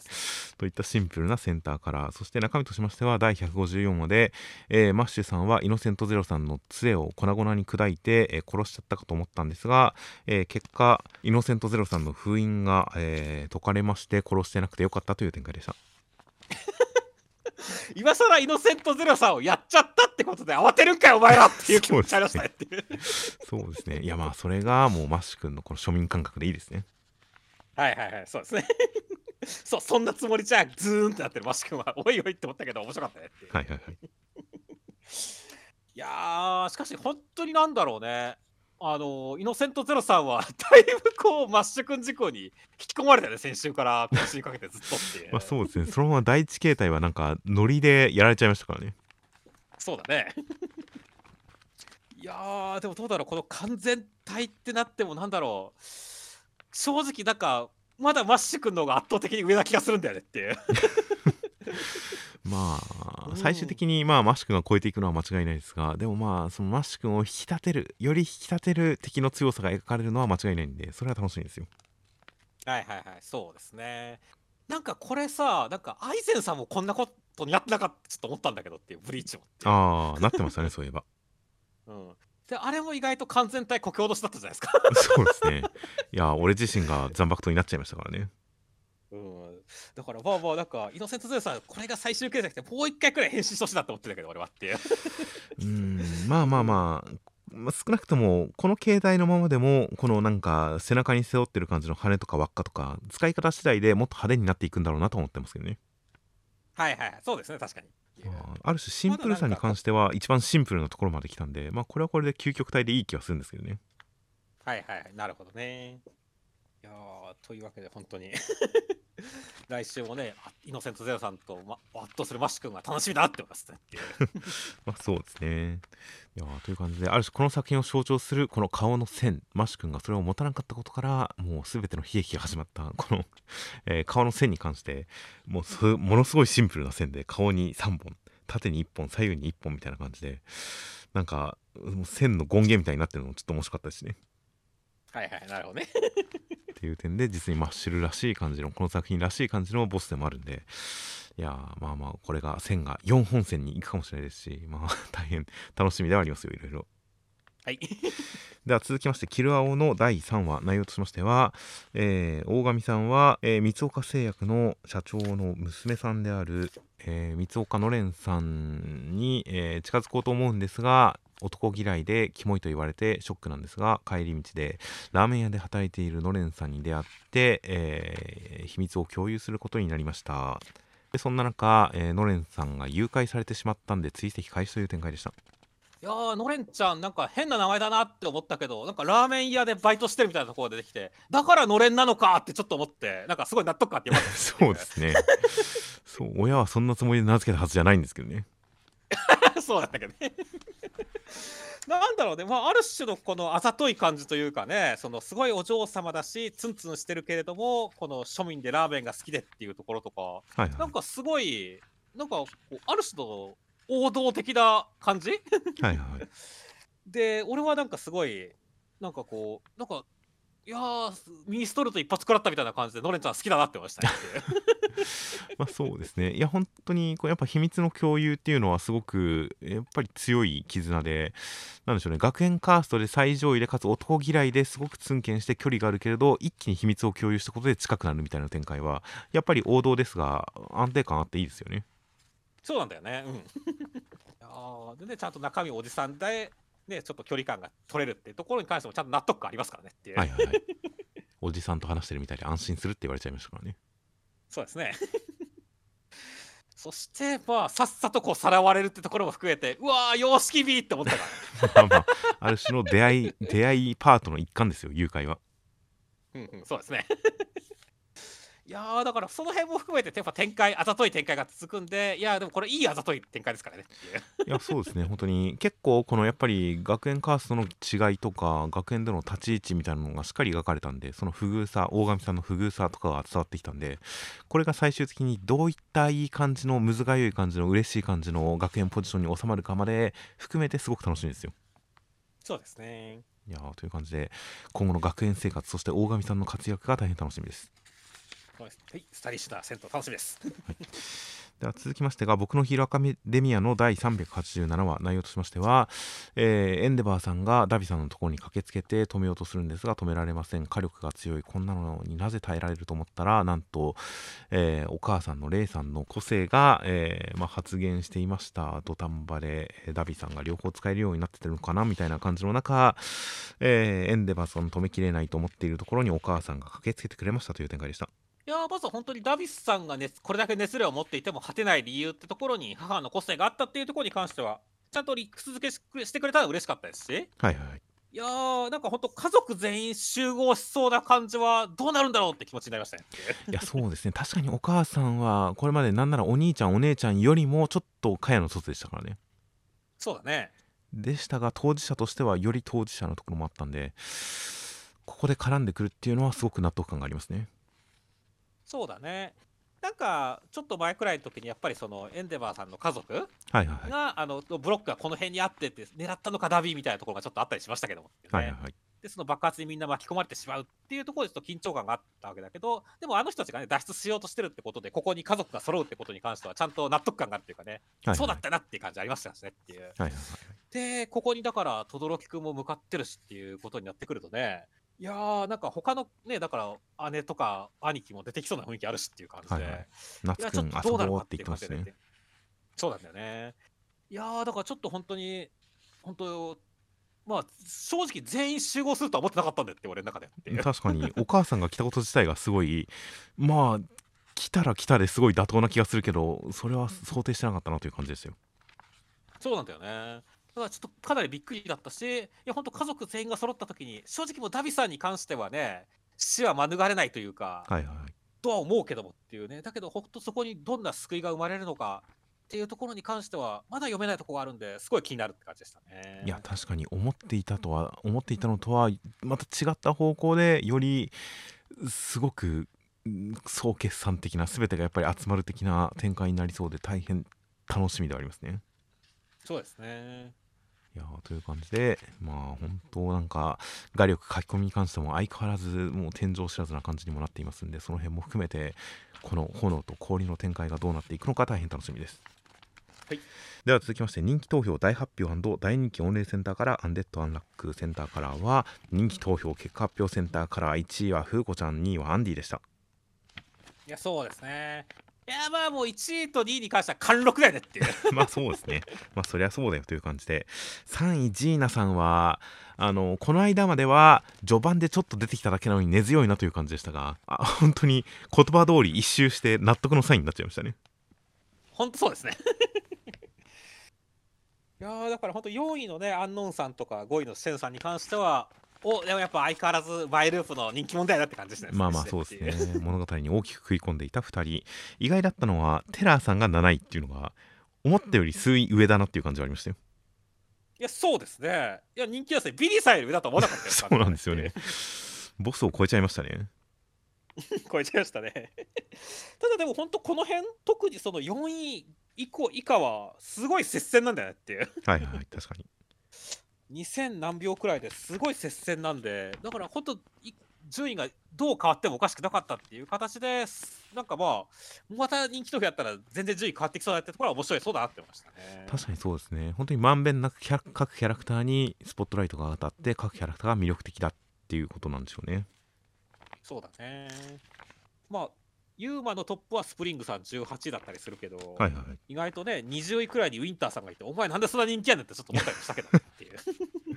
といったシンプルなセンターカラーそして中身としましては第154話で、えーマッシュさんはイノセントゼロさんの杖を粉々に砕いて、えー殺しちゃったかと思ったんですが、えー結果イノセントゼロさんの封印が、えー解かれまして殺してなくてよかったという展開でした 今更イノセントゼロさんをやっちゃったってことで慌てるんかよお前らっていう気持ちありましたねっていう そうですね。いやまあそれがもうマッシュ君のこの庶民感覚でいいですね。はいはいはい。そうですね。そうそんなつもりじゃズーンってなってるマッシュ君はおいおいって思ったけど面白かったねはいはいはい。いやーしかし本当になんだろうねあのイノセントゼロさんは だいぶこうマッシュ君事故に引き込まれたよね先週から今週にかけてずっとって まあそうですねそのまま第一形態はなんかノリでやられちゃいましたからねそうだね。いやー、でもどうだろう、この完全体ってなっても、なんだろう、正直、なんか、まだマッシュ君の方が圧倒的に上な気がするんだよねっていう。まうんあ最終的にまあマッシュ君が超えていくのは間違いないですがでもまあそのマッシュ君を引き立てるより引き立てる敵の強さが描かれるのは間違いないんでそれは楽しみですよ。はいはいはい、そうですね。なんかこれさ、なんかアイゼンさんもこんなことになってなかったちょっと思ったんだけどっていう、ブリーチも。ああなってましたねそういえば。うん、であれも意外と完全体故郷落としだったじゃないですか。そうですね。いや俺自身が残爆刀になっちゃいましたからね。うん、だからまあまあなんかイノセントゼロさんこれが最終形じゃなくてもう一回くらい変身してほしいなって思ってたけど俺はっていう。うんまあまあまあまあ少なくともこの形態のままでもこのなんか背中に背負ってる感じの羽とか輪っかとか使い方次第でもっと派手になっていくんだろうなと思ってますけどねはいはいはいそうですね確かに。まあある種シンプルさに関しては一番シンプルなところまで来たんでまあこれはこれで究極体でいい気はするんですけどねはいはいはいなるほどね。いやーというわけで本当に。来週もねイノセントゼロさんと、ま、圧倒するマッシュ君が楽しみだなって思いますね。まあそうですね。いやーという感じである種この作品を象徴するこの顔の線マッシュ君がそれを持たなかったことからもう全ての悲劇が始まったこの、えー顔の線に関してもうそものすごいシンプルな線で顔に3本縦に1本左右に1本みたいな感じでなんか線の権限みたいになってるのもちょっと面白かったですね。はいはいなるほどね。っていう点で実にマッシュルらしい感じのこの作品らしい感じのボスでもあるんでいやーまあまあこれが線が4本線に行くかもしれないですしまあ 大変楽しみではありますよいろいろはい。では続きまして「キルアオ」の第3話内容としましては、えー大神さんは、えー三岡製薬の社長の娘さんである、えー三岡のれんさんに、えー近づこうと思うんですが男嫌いでキモいと言われてショックなんですが帰り道でラーメン屋で働いているのれんさんに出会って、えー秘密を共有することになりました。でそんな中、えーのれんさんが誘拐されてしまったんで追跡開始という展開でした。いやーのれんちゃんなんか変な名前だなって思ったけどなんかラーメン屋でバイトしてるみたいなところが出てきてだからのれんなのかってちょっと思ってなんかすごい納得感あってよかったです そうですね。そう親はそんなつもりで名付けたはずじゃないんですけどねそうだったけどね。なんだろうね、まあ、ある種のこのあざとい感じというかねそのすごいお嬢様だしツンツンしてるけれどもこの庶民でラーメンが好きでっていうところとかはいはい。なんかすごいなんかこうある種の王道的な感じ？はいはい。で俺はなんかすごいなんかこうなんかいやーミニストルト一発食らったみたいな感じでのれんちゃん好きだなって思いましたね。まあそうですね。いや本当にこうやっぱ秘密の共有っていうのはすごくやっぱり強い絆でなんでしょうね。学園カーストで最上位でかつ男嫌いですごくツンケンして距離があるけれど一気に秘密を共有したことで近くなるみたいな展開はやっぱり王道ですが安定感あっていいですよね。そうなんだよね。うん。いやーでねちゃんと中身おじさんでねちょっと距離感が取れるっていうところに関してもちゃんと納得感ありますからねっていう、はいはいはい。おじさんと話してるみたいで安心するって言われちゃいましたからね。そうですね。そしてまあさっさとこうさらわれるってところも含めてうわー様式美って思ったから。まあまあある種の出会い出会いパートの一環ですよ誘拐は。うんうん、そうですね。いやーだからその辺も含めてやっぱ展開あざとい展開が続くんでいやーでもこれいいあざとい展開ですからね。いやそうですね。本当に結構このやっぱり学園カーストの違いとか学園での立ち位置みたいなのがしっかり描かれたんでその不遇さ大神さんの不遇さとかが伝わってきたんでこれが最終的にどういったいい感じのむずがゆい感じの嬉しい感じの学園ポジションに収まるかまで含めてすごく楽しみですよ。そうですね。いやーという感じで今後の学園生活そして大神さんの活躍が大変楽しみですはいスタイリッシュな銭湯楽しみです。では続きましてが僕のヒーローアカデミアの第387話内容としましては、えーエンデバーさんがダビさんのところに駆けつけて止めようとするんですが止められません。火力が強い。こんなのになぜ耐えられると思ったらなんと、えーお母さんのレイさんの個性が、えーまあ、発言していました。土壇場でダビさんが両方使えるようになってるのかなみたいな感じの中、えーエンデバーさん止めきれないと思っているところにお母さんが駆けつけてくれましたという展開でした。いやーまずは本当にダビスさんが、ね、これだけ熱量を持っていても果てない理由ってところに母の個性があったっていうところに関してはちゃんと理屈付けししてくれたのは嬉しかったですし。はいはい。はいいやーなんか本当家族全員集合しそうな感じはどうなるんだろうって気持ちになりましたね。いやそうですね。確かにお母さんはこれまでなんならお兄ちゃんお姉ちゃんよりもちょっと茅の外でしたからね。そうだね。でしたが当事者としてはより当事者のところもあったんでここで絡んでくるっていうのはすごく納得感がありますねそうだね。なんかちょっと前くらいの時にやっぱりそのエンデバーさんの家族はいはいはい。が、あのブロックがこの辺にあってって狙ったのかダビーみたいなところがちょっとあったりしましたけども、ねはいはいはい。でその爆発にみんな巻き込まれてしまうっていうところでちょっと緊張感があったわけだけどでもあの人たちがね脱出しようとしてるってことでここに家族が揃うってことに関してはちゃんと納得感があるっていうかね、はいはい。そうだったなっていう感じありましたしねっていう。はいはいはい。でここにだから轟君も向かってるしっていうことになってくるとねいやーなんか他のねだから姉とか兄貴も出てきそうな雰囲気あるしっていう感じで、はいはい。い夏くんとどうなっていう感じで言ってますね。ねそうなんだよね。いやーだからちょっと本当に本当まあ正直全員集合するとは思ってなかったんだよって俺の中で確かにお母さんが来たこと自体がすごいまあ来たら来たですごい妥当な気がするけどそれは想定してなかったなという感じですよ。そうなんだよねだからちょっとかなりびっくりだったしいや本当家族全員が揃った時に正直もうダビさんに関してはね死は免れないというか、はいはいはい。とは思うけどもっていうね。だけどほんとそこにどんな救いが生まれるのかっていうところに関してはまだ読めないところがあるんですごい気になるって感じでしたね。いや確かに思っていたとは思っていたのとはまた違った方向でよりすごくうん総決算的な全てがやっぱり集まる的な展開になりそうで大変楽しみではありますね。そうですねいやーという感じでまあ本当なんか画力書き込みに関しても相変わらずもう天井知らずな感じにもなっていますんでその辺も含めてこの炎と氷の展開がどうなっていくのか大変楽しみです。はい。では続きまして人気投票大発表大人気御礼センターからアンデッドアンラックセンターカラーは人気投票結果発表センターカラー1位は風子ちゃん2位はアンディでした。いやそうですね。いやまあもう1位と2位に関しては貫禄だよねっていう。まあそうですね。まあそりゃそうだよという感じで。3位ジーナさんはあのこの間までは序盤でちょっと出てきただけなのに根強いなという感じでしたがあ本当に言葉通り一周して納得のサインになっちゃいましたね。ほんとそうですね。いやーだから本当4位のねアンノンさんとか5位のシェンさんに関してはおでもやっぱ相変わらずマイループの人気問題だって感じですね。まあまあそうですね。物語に大きく食い込んでいた2人。意外だったのはテラーさんが7位っていうのが思ったより数位上だなっていう感じはありましたよ。いやそうですね。いや人気ですねビリーさんより上だと思わなかったです そうなんですよね。ボスを超えちゃいましたね。超えちゃいましたね。ただでも本当この辺特にその4位以降以下はすごい接戦なんだよねっていう。はいはいはい確かに2000何票くらいですごい接戦なんでだから本当い順位がどう変わってもおかしくなかったっていう形です。なんかまあまた人気投票やったら全然順位変わってきそうだってところは面白いそうだなって思いましたね。確かにそうですね。本当にまんべんなく各キャラクターにスポットライトが当たって各キャラクターが魅力的だっていうことなんでしょうね。そうだね。まあユーマのトップはスプリングさん18だったりするけど、はいはい。意外とね20位くらいにウィンターさんがいてお前なんでそんな人気やねんってちょっと思ったりもしたけどねっていう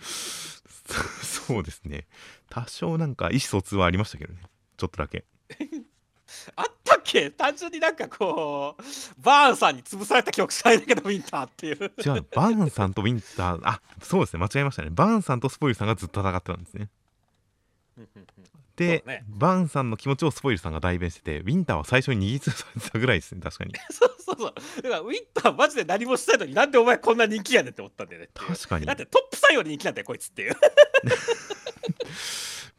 そそうですね。多少なんか意思疎通はありましたけどね。ちょっとだけ。あったっけ？単純になんかこうバーンさんに潰された記憶しかないんだけどウィンターっていう。違うバーンさんとウィンターあそうですね。間違えましたね。バーンさんとスポイルさんがずっと戦ってたんですねで、ね。バーンさんの気持ちをスポイルさんが代弁しててウィンターは最初に握りつぶされてたぐらいですね確かに。そうそうそう。だからウィンターマジで何もしてないのになんでお前こんな人気やねんって思ったんだよね確かに。だってトップ3より人気なんだよこいつっていう。ウ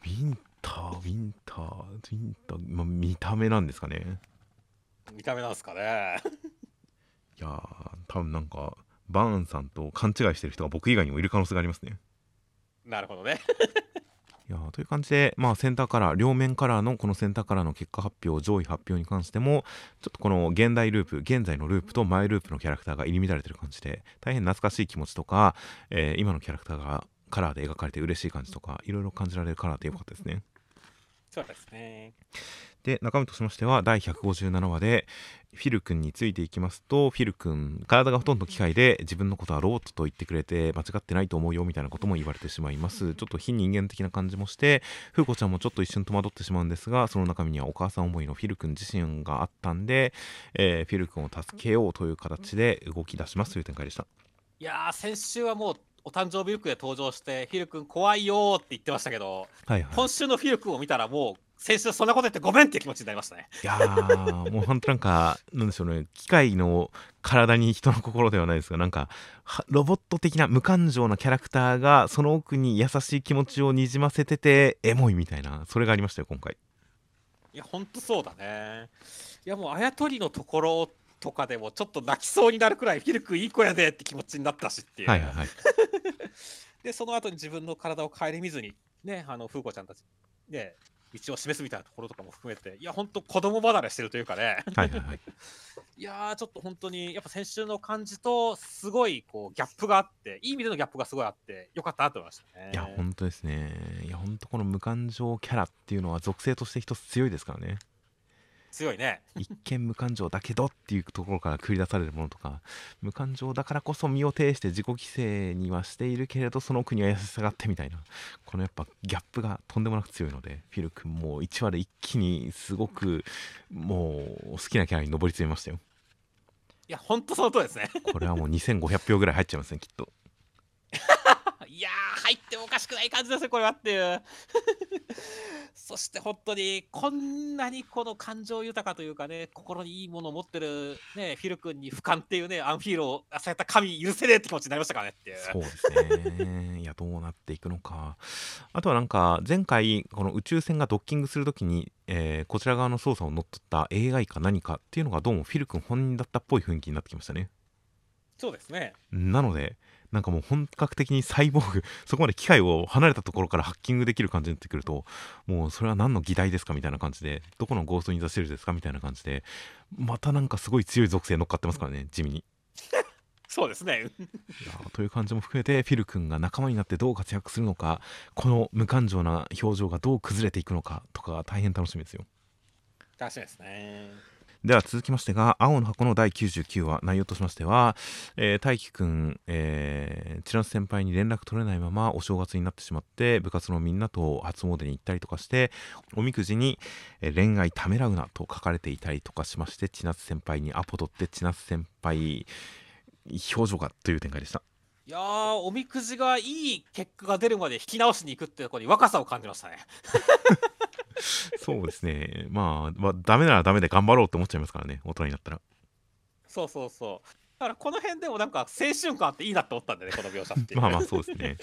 ィンターウィンターウィンター、まあ、見た目なんですかね。見た目なんですかね。いやー多分なんかバーンさんと勘違いしてる人が僕以外にもいる可能性がありますね。なるほどねいやという感じで、まあ、センターカラー両面カラーのこのセンターカラーの結果発表上位発表に関してもちょっとこの現代ループ現在のループと前ループのキャラクターが入り乱れてる感じで大変懐かしい気持ちとか、えー今のキャラクターがカラーで描かれて嬉しい感じとかいろいろ感じられるカラーでよかったですね。そうですね。で中身としましては第157話でフィル君についていきますとフィル君体がほとんど機械で自分のことはロボットと言ってくれて間違ってないと思うよみたいなことも言われてしまいます。ちょっと非人間的な感じもして風子ちゃんもちょっと一瞬戸惑ってしまうんですがその中身にはお母さん思いのフィル君自身があったんで、えーフィル君を助けようという形で動き出しますという展開でした。いやー先週はもうお誕生日服で登場してフィル君怖いよーって言ってましたけどはいはい。今週のフィル君を見たらもう先週そんなこと言ってごめんっていう気持ちになりましたね。いやーもう本当なんかなんでしょうね。機械の体に人の心ではないですがなんかはロボット的な無感情なキャラクターがその奥に優しい気持ちをにじませててエモいみたいなそれがありましたよ今回。いやほんとそうだね。いやもうあやとりのところとかでもちょっと泣きそうになるくらいフィル君いい子やでって気持ちになったしっていう、はいはいはい でその後に自分の体を顧みずにね、あの、風子ちゃんたち、ね、道を示すみたいなところとかも含めて、いや、ほんと子供離れしてるというかね、はいはいはい。いやー、ちょっと本当に、やっぱ先週の感じと、すごいこうギャップがあって、いい意味でのギャップがすごいあって、よかったなと思いましたね。いや、本当ですね。いや、本当この無感情キャラっていうのは属性として一つ強いですからね。強いね。一見無感情だけどっていうところから繰り出されるものとか無感情だからこそ身を挺して自己規制にはしているけれどその奥には優しさがあってみたいなこのやっぱギャップがとんでもなく強いのでフィル君も1話で一気にすごくもう好きなキャラに上り詰めましたよいや、ほんとその通りですね。これはもう2500票ぐらい入っちゃいますねきっといやー、入ってもおかしくない感じですね、これはっていう。そして本当に、こんなにこの感情豊かというかね、心にいいものを持ってる、ね、フィル君に俯瞰っていうね、アンフィールを与えた神許せねえって気持ちになりましたからねっていう。そうですねいやどうなっていくのかあとはなんか前回この宇宙船がドッキングするときに、えーこちら側の操作を乗っ取った AI か何かっていうのがどうもフィル君本人だったっぽい雰囲気になってきましたねそうですね。なのでなんかもう本格的にサイボーグ そこまで機械を離れたところからハッキングできる感じになってくるともうそれは何の議題ですかみたいな感じでどこのゴーストインザシェルですかみたいな感じでまたなんかすごい強い属性乗っかってますからね地味に そうですね。という感じも含めてフィル君が仲間になってどう活躍するのかこの無感情な表情がどう崩れていくのかとかが大変楽しみですよ楽しみですね。では続きましてが青の箱の第99話内容としましては、えー大輝くん、えー、千夏先輩に連絡取れないままお正月になってしまって部活のみんなと初詣に行ったりとかしておみくじに、えー恋愛ためらうなと書かれていたりとかしまして千夏先輩にアポ取って千夏先輩表情がという展開でしたいやー、おみくじがいい結果が出るまで引き直しに行くってところに若さを感じましたね。そうですねまあ、まあ、ダメならダメで頑張ろうって思っちゃいますからね大人になったらそうそうそう。だからこの辺でもなんか青春感あっていいなって思ったんでね、この描写って。まあまあそうですね、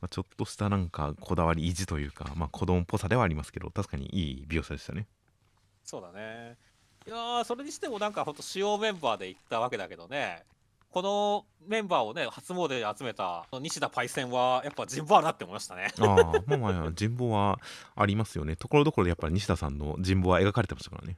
まあ、ちょっとしたなんかこだわり意地というか、まあ、子供っぽさではありますけど確かにいい描写でしたねそうだね。いやー、それにしてもなんかほんと主要メンバーで行ったわけだけどね、このメンバーをね、初詣で集めた西田パイセンは、やっぱ人望あるなって思いましたね。ああまあまあ 人望はありますよねところどころでやっぱり西田さんの人望は描かれてましたからね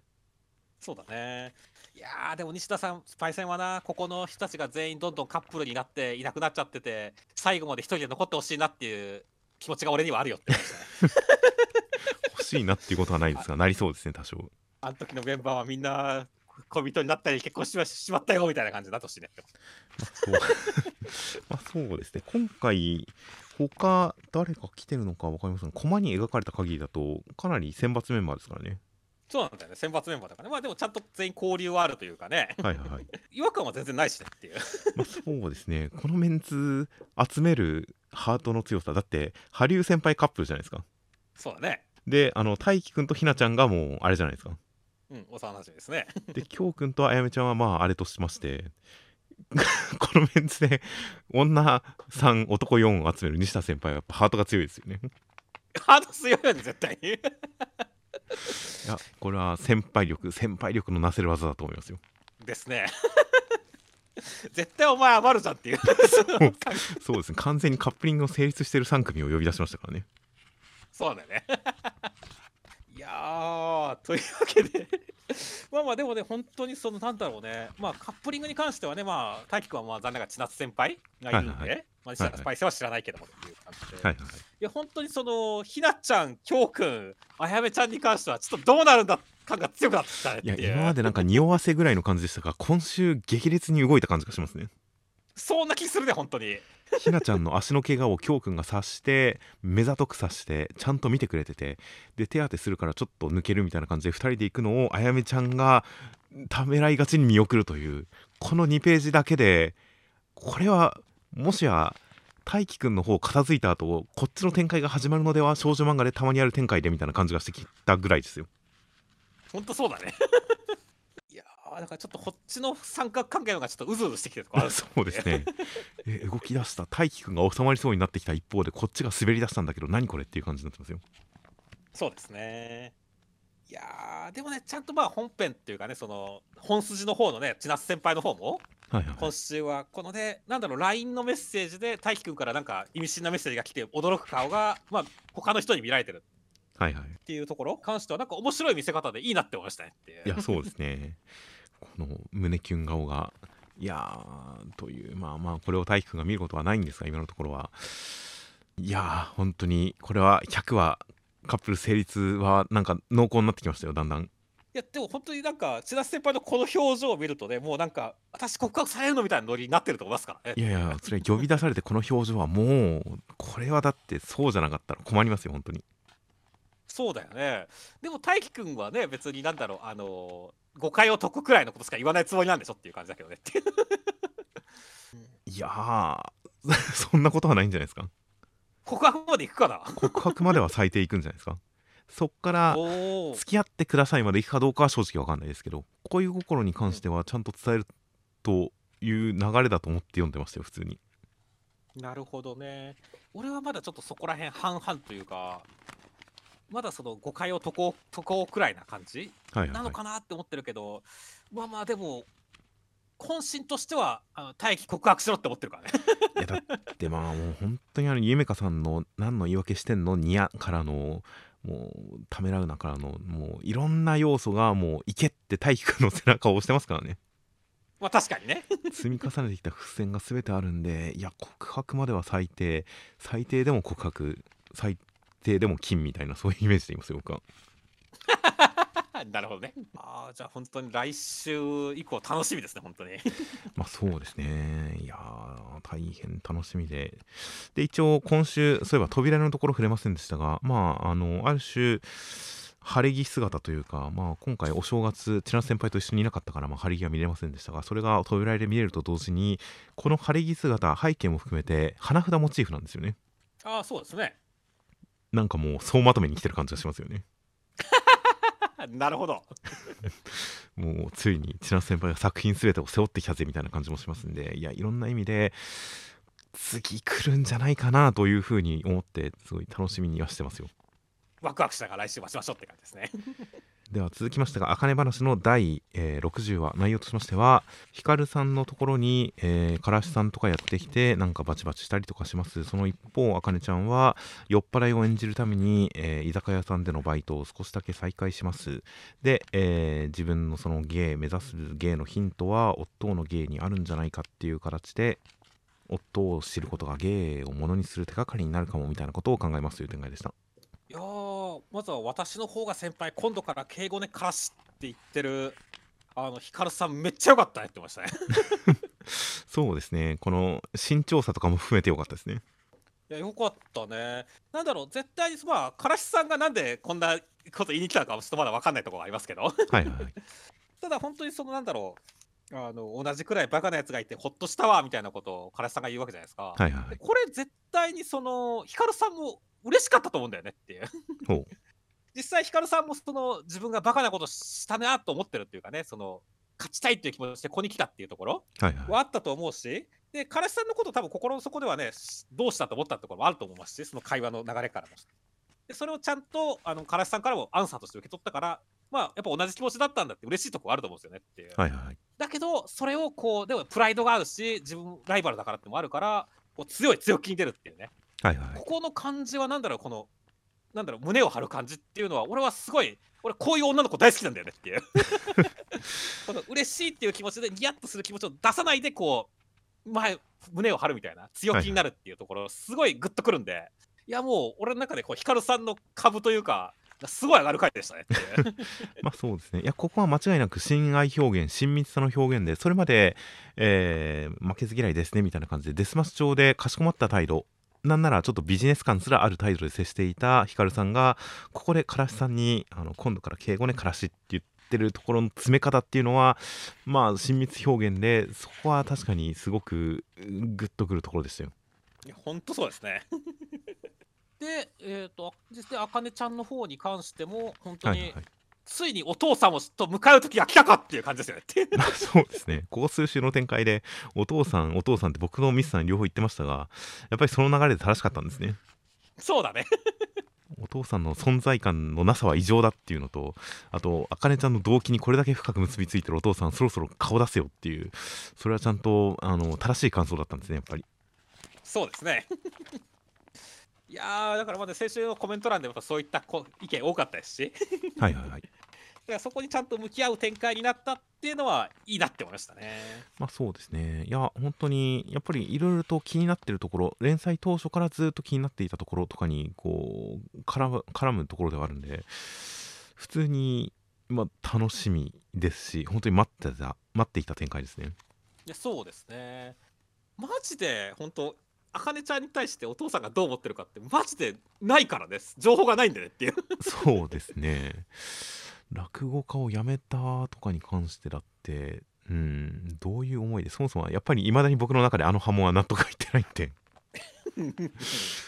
そうだね。いやー、でも西田さん、パイセンはな、ここの人たちが全員どんどんカップルになっていなくなっちゃってて、最後まで一人で残ってほしいなっていう気持ちが俺にはあるよって。欲しいなっていうことはないですがなりそうですね多少あの時のメンバーはみんな恋人になったり結婚ししまったよみたいな感じになってほしいね。まあそうですね今回他誰が来てるのか分かりませんがコマに描かれた限りだとかなり選抜メンバーですからねそうなんだよね、選抜メンバーだからね。まあでもちゃんと全員交流はあるというかね、はいはいはい違和感は全然ないしねっていう。まあ、そうですねこのメンツ集めるハートの強さだって羽生先輩カップルじゃないですかそうだね。であの大輝くんとひなちゃんがもうあれじゃないですかうん、幼馴染ですね。できょうくんとあやめちゃんはまああれとしまして このメンツで女3男4を集める西田先輩はやっぱハートが強いですよねハード強いよね、絶対に。いやこれは先輩力先輩力のなせる技だと思いますよですね。絶対お前余るじゃんっていう。そうですね完全にカップリングの成立してる3組を呼び出しましたからねそうだよね。いやー、というわけで、まあまあでもね、本当にその、なんだろうね、まあカップリングに関してはね、まあ、大輝くんはまあ残念ながら千夏先輩がいるんで、はいはいまあ、西田スパイスは知らないけどもっていう感じで、はいはいはい。いや、本当にその、ひなちゃん、きょうくん、あやめちゃんに関しては、ちょっとどうなるんだ感が強くなってきたね。いや今までなんか匂わせぐらいの感じでしたが今週激烈に動いた感じがしますねそんな気するね、本当に。ひなちゃんの足の怪我をきょうくんが察して目ざとく察してちゃんと見てくれててで手当てするからちょっと抜けるみたいな感じで2人で行くのをあやめちゃんがためらいがちに見送るというこの2ページだけでこれはもしや大輝くんの方片付いた後こっちの展開が始まるのでは少女漫画でたまにある展開でみたいな感じがしてきたぐらいですよ本当そうだね。いやー、だからちょっとこっちの三角関係の方がちょっとうずうずしてきてるとこあるそうですね。え動き出した大輝くんが収まりそうになってきた一方でこっちが滑り出したんだけど何これっていう感じになってますよ。そうですね。いやー、でもね、ちゃんとまあ本編っていうかね、その本筋の方のね、千夏先輩の方も、はいはい。今週はこのねなんだろう LINE のメッセージで大輝くんからなんか意味深なメッセージが来て驚く顔がまあ他の人に見られてる。はいはい。っていうところ関してはなんか面白い見せ方でいいなって思いましたね。っていういやそうですねこの胸キュン顔がいやーというまあまあこれを大輝くんが見ることはないんですが今のところは。いやー本当にこれは100はカップル成立はなんか濃厚になってきましたよだんだん。いやでも本当になんか千田先輩のこの表情を見るとねもうなんか私告白されるのみたいなノリになってると思いますからね。いやいやそれ呼び出されてこの表情はもうこれはだってそうじゃなかったら困りますよ本当に。そうだよね。でも大輝くんはね別になんだろうあの誤解を解くくらいのことしか言わないつもりなんでしょっていう感じだけどね。っていういやー。そんなことはないんじゃないですか？告白まで行くかな？告白までは最低いくんじゃないですか？そっから付き合ってくださいまでいくかどうかは正直わかんないですけど恋心に関してはちゃんと伝えるという流れだと思って読んでましたよ普通に。なるほどね。俺はまだちょっとそこら辺半々というかまだその誤解を解こう解こうくらいな感じはいはい、はないのかなって思ってるけど、まあまあでも本心としてはあの大輝告白しろって思ってるからね。いやだってまあもう本当にあのゆめかさんの何の言い訳してんの？ニヤからのもうためらうなからのもういろんな要素がもういけって大輝くんの背中を押してますからね。まあ確かにね。積み重ねてきた伏線が全てあるんでいや告白までは最低最低でも告白最低でも金みたいなそういうイメージでいますよ僕は。なるほどね。ああじゃあ本当に来週以降楽しみですね本当に。まあそうですね。いやー大変楽しみで。で一応今週そういえば扉のところ触れませんでしたがまああのある種晴れ着姿というか、まあ、今回お正月千奈先輩と一緒にいなかったから、まあ、晴れ着は見れませんでしたがそれが扉で見れると同時にこの晴れ着姿背景も含めて花札モチーフなんですよね。ああそうですねなんかもう総まとめに来てる感じがしますよね。なるほど。もうついに千奈先輩が作品全てを背負ってきたぜみたいな感じもしますんでいやいろんな意味で次来るんじゃないかなというふうに思ってすごい楽しみにはしてますよ。ワクワクしながら来週待ちましょうって感じですね では続きましてが「あかね話」の第、えー60話。内容としましてはヒカルさんのところに、えー、からしさんとかやってきてなんかバチバチしたりとかします。その一方あかねちゃんは酔っ払いを演じるために、えー居酒屋さんでのバイトを少しだけ再開します。で、えー自分のその芸目指す芸のヒントは夫の芸にあるんじゃないかっていう形で夫を知ることが芸をものにする手がかりになるかもみたいなことを考えますという展開でした。いやーまずは私の方が先輩今度から敬語ねからしって言ってるあのヒカルさんめっちゃ良かったねってましたね。そうですね。この身長差とかも含めてよかったですね。いやよかったね。なんだろう絶対にまあからしさんがなんでこんなこと言いに来たのかはちょっとまだ分かんないところがありますけど。はいはいはい。ただ本当にそのなんだろうあの同じくらいバカなやつがいてほっとしたわみたいなことをからしさんが言うわけじゃないですか、はいはいはい。これ絶対にそのヒカルさんも嬉しかったと思うんだよねっていうさんもその自分がバカなことしたなと思ってるっていうかねその勝ちたいっていう気持ちでここに来たっていうところはいはい。はあったと思うしで彼氏さんのこと多分心の底ではねしどうしたと思ったところもあると思いますしその会話の流れからも。でそれをちゃんとあの彼氏さんからもアンサーとして受け取ったからまあやっぱ同じ気持ちだったんだって嬉しいところあると思うんですよねっていう、はいはいはい。だけどそれをこうでもプライドがあるし自分ライバルだからってのもあるからこう強い強気に出るっていうね。はいはい。ここの感じはなんだろうこのなんだろう胸を張る感じっていうのは俺はすごい俺こういう女の子大好きなんだよねっていう。この嬉しいっていう気持ちでニヤッとする気持ちを出さないでこう前胸を張るみたいな強気になるっていうところすごいグッとくるんで、い、やもう俺の中でこうヒカルさんの株というかすごい上がる回でしたね まあそうですね。いやここは間違いなく親愛表現親密さの表現でそれまで、えー負けず嫌いですねみたいな感じでデスマス調でかしこまった態度なんならちょっとビジネス感すらある態度で接していたヒカルさんがここでからしさんにあの今度から敬語ねからしって言ってるところの詰め方っていうのはまあ親密表現でそこは確かにすごくうんグッとくるところでしたよ。いやほんとそうですね。でえっ、と実際あかねちゃんの方に関しても本当に、はいはいはいついにお父さんをと向かう時が来たかっていう感じですよね。そうですね、ここ数週の展開で、お父さん、お父さんって僕のミスさん両方言ってましたが、やっぱりその流れで正しかったんですね。そうだね。お父さんの存在感のなさは異常だっていうのとあとあかねちゃんの動機にこれだけ深く結びついてるお父さんそろそろ顔出せよっていうそれはちゃんとあの正しい感想だったんですねやっぱり。そうですねいやーだからまだ先週のコメント欄でもそういったこ意見多かったですしはいはいはい だからそこにちゃんと向き合う展開になったっていうのはいいなって思いましたね。まあそうですねいや本当にやっぱりいろいろと気になってるところ連載当初からずっと気になっていたところとかにこう絡む絡むところではあるんで普通にまあ楽しみですし本当に待ってた待っていた展開ですねいやそうですね。マジで本当あかねちゃんに対してお父さんがどう思ってるかってマジでないからです。情報がないんでねっていう。そうですね。落語家を辞めたとかに関してだってうんどういう思いでそもそもやっぱりいまだに僕の中であの波紋は納得がいってないんで。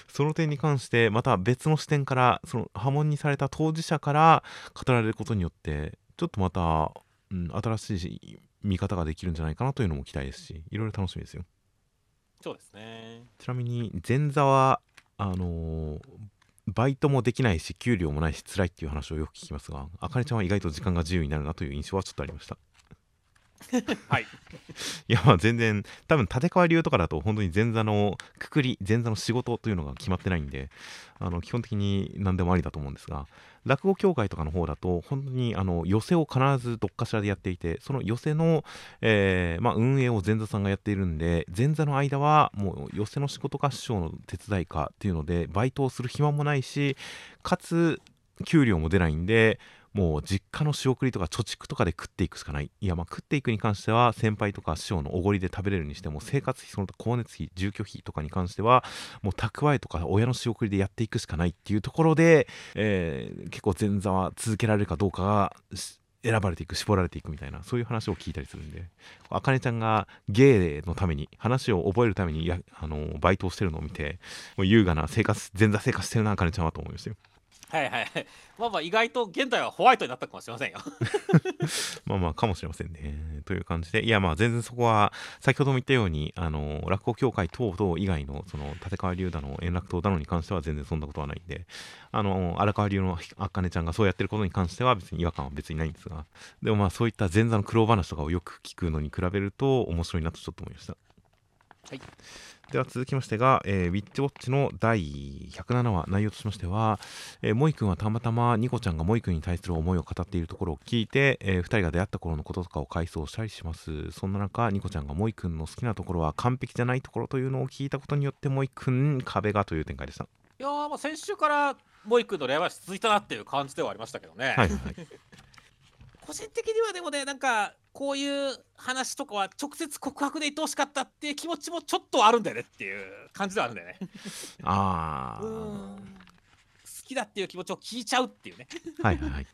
その点に関してまた別の視点からその波紋にされた当事者から語られることによってちょっとまた、うん、新しい見方ができるんじゃないかなというのも期待ですしいろいろ楽しみですよ。そうですね。ちなみに前座はあのーバイトもできないし給料もないし辛いっていう話をよく聞きますがあかねちゃんは意外と時間が自由になるなという印象はちょっとありました はい。いやまあ全然多分立川流とかだと本当に前座のくくり前座の仕事というのが決まってないんであの基本的に何でもありだと思うんですが落語協会とかの方だと本当にあの寄席を必ずどっかしらでやっていてその寄席の、えーまあ、運営を前座さんがやっているんで前座の間はもう寄席の仕事か師匠の手伝いかっていうのでバイトをする暇もないしかつ給料も出ないんでもう実家の仕送りとか貯蓄とかで食っていくしかない。いやまあ食っていくに関しては先輩とか師匠のおごりで食べれるにしても生活費その他光熱費住居費とかに関してはもう蓄えとか親の仕送りでやっていくしかないっていうところで、えー結構前座は続けられるかどうかが選ばれていく絞られていくみたいなそういう話を聞いたりするんで。あかねちゃんが芸のために話を覚えるためにやあのバイトをしてるのを見てもう優雅な生活前座生活してるなあかねちゃんはと思いましたよ。はいはいはい。まあまあ意外と現代はホワイトになったかもしれませんよ。まあまあかもしれませんね。という感じで、いやまあ全然そこは、先ほども言ったように、あの、落語協会等々以外の、その、立川流だの、円楽堂だのに関しては全然そんなことはないんで、あの、荒川流のあかねちゃんがそうやってることに関しては別に違和感は別にないんですが、でもまあそういった前座の苦労話とかをよく聞くのに比べると面白いなとちょっと思いました。はい。では続きましてが、えーウィッチウォッチの第107話内容としましては、えー、モイ君はたまたまニコちゃんがモイ君に対する思いを語っているところを聞いて、え2人が出会った頃のこととかを回想したりします。そんな中ニコちゃんがモイ君の好きなところは完璧じゃないところというのを聞いたことによってモイ君壁がという展開でした。いやーまあ先週からモイ君の恋愛は続いたなっていう感じではありましたけどね。はいはいはい個人的にはでもねなんかこういう話とかは直接告白で言ってほしかったっていう気持ちもちょっとあるんだよねっていう感じではあるんだよね。あうーん。好きだっていう気持ちを聞いちゃうっていうね。あはいはいはい。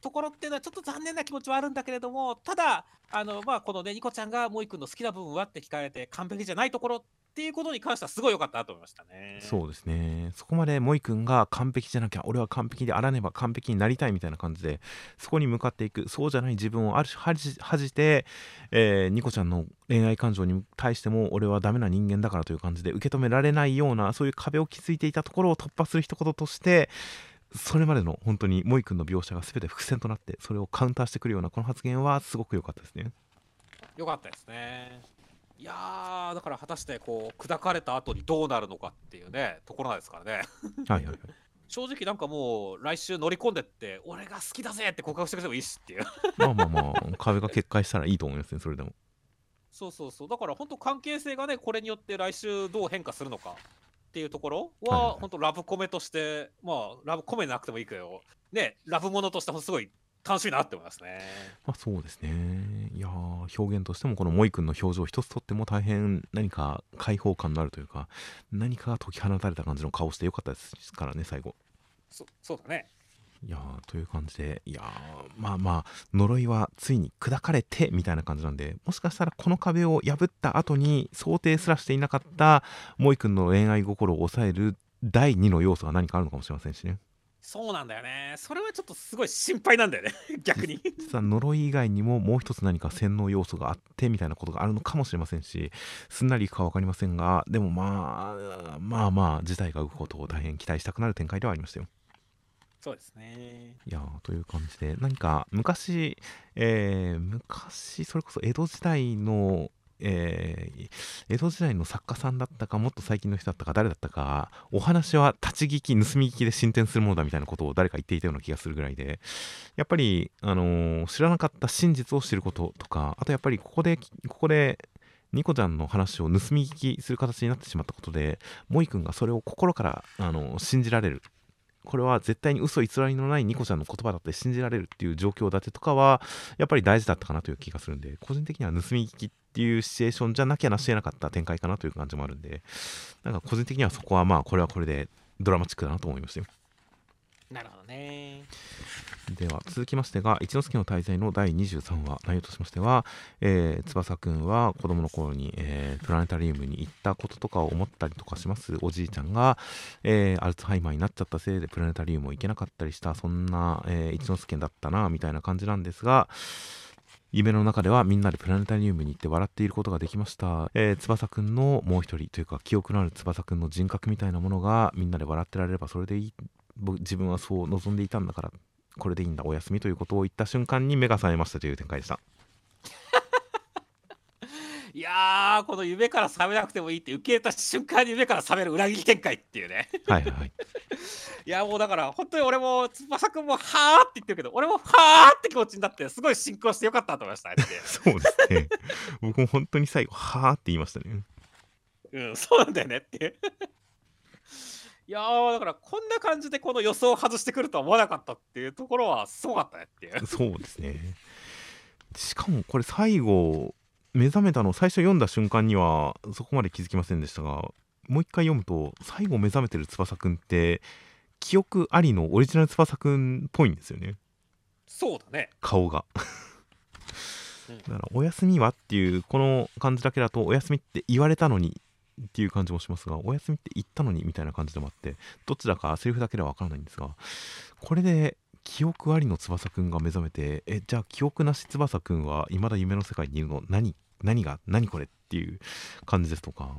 ところっていうのはちょっと残念な気持ちはあるんだけれどもただあのまあこのねニコちゃんがモイ君の好きな部分はって聞かれて完璧じゃないところっていうことに関してはすごい良かったなと思いましたね。そうですねそこまでモイ君が完璧じゃなきゃ俺は完璧であらねば完璧になりたいみたいな感じでそこに向かっていくそうじゃない自分をある種恥じて、えーニコちゃんの恋愛感情に対しても俺はダメな人間だからという感じで受け止められないようなそういう壁を築いていたところを突破する一言としてそれまでの本当にモイ君の描写が全て伏線となってそれをカウンターしてくるようなこの発言はすごく良かったですね。よかったですね。いやーだから果たしてこう砕かれた後にどうなるのかっていうねところなんですからね。はいはいはい 正直なんかもう来週乗り込んでって俺が好きだぜって告白してくれてもいいしっていうまあまあまあ壁が決壊したらいいと思いますねそれでも。そうそうそうだから本当関係性がねこれによって来週どう変化するのかっていうところはいはいはいは本当ラブコメとしてまあラブコメなくてもいいけどねラブものとしてすごい楽しみだなって思いますねまあそうですね。いやー表現としてもこのモイ君の表情一つとっても大変何か開放感のあるというか何かが解き放たれた感じの顔してよかったですからね最後。そそうだねいやーという感じでいやーまあまあ呪いはついに砕かれてみたいな感じなんでもしかしたらこの壁を破った後に想定すらしていなかったモイ君の恋愛心を抑える第2の要素が何かあるのかもしれませんしね。そうなんだよね。それはちょっとすごい心配なんだよね。逆に。実は呪い以外にももう一つ何か洗脳要素があってみたいなことがあるのかもしれませんしすんなりいくか分かりませんがでもまあまあまあ事態が動くことを大変期待したくなる展開ではありましたよ。そうですね。いやーという感じで何か昔、えー昔それこそ江戸時代の、えー江戸時代の作家さんだったかもっと最近の人だったか誰だったかお話は立ち聞き盗み聞きで進展するものだみたいなことを誰か言っていたような気がするぐらいでやっぱり、あのー知らなかった真実を知ることとかあとやっぱりここでここでニコちゃんの話を盗み聞きする形になってしまったことで萌くんがそれを心から、あの信じられる。これは絶対に嘘偽りのないニコちゃんの言葉だって信じられるっていう状況立てとかはやっぱり大事だったかなという気がするんで個人的には盗み聞きっていうシチュエーションじゃなきゃなし得なかった展開かなという感じもあるんでなんか個人的にはそこはまあこれはこれでドラマチックだなと思いましたよなるほどね。では続きましてが一之輔の滞在の第23話内容としましては、えー翼くんは子供の頃に、えープラネタリウムに行ったこととかを思ったりとかします。おじいちゃんが、えーアルツハイマーになっちゃったせいでプラネタリウムを行けなかったりしたそんな、えー一之輔だったなみたいな感じなんですが夢の中ではみんなでプラネタリウムに行って笑っていることができました、えー翼くんのもう一人というか記憶のある翼くんの人格みたいなものがみんなで笑ってられればそれでいい。僕自分はそう望んでいたんだからこれでいいんだ。お休みということを言った瞬間に目が覚めましたという展開でした。いやーこの夢から覚めなくてもいいって受け入れた瞬間に夢から覚める裏切り展開っていうね。はいはい。は いいやもうだから本当に俺も翼くんもはーって言ってるけど俺もはーって気持ちになってすごい進行してよかったと思いましたね。そうですね。僕も本当に最後はーって言いましたね。うんそうなんだよねってい やーだからこんな感じでこの予想を外してくるとは思わなかったっていうところはすごかったねっていう。そうですね。しかもこれ最後目覚めたの最初読んだ瞬間にはそこまで気づきませんでしたがもう一回読むと最後目覚めてる翼くんって記憶ありのオリジナル翼くんっぽいんですよね。そうだね。顔が。うん。だから「お休みは?」っていうこの感じだけだと「お休みって言われたのに」っていう感じもしますが「お休みって言ったのに」みたいな感じでもあってどちらかセリフだけでは分からないんですがこれで記憶ありの翼くんが目覚めてえじゃあ記憶なし翼くんは未だ夢の世界にいるの？何何が何これっていう感じですとか。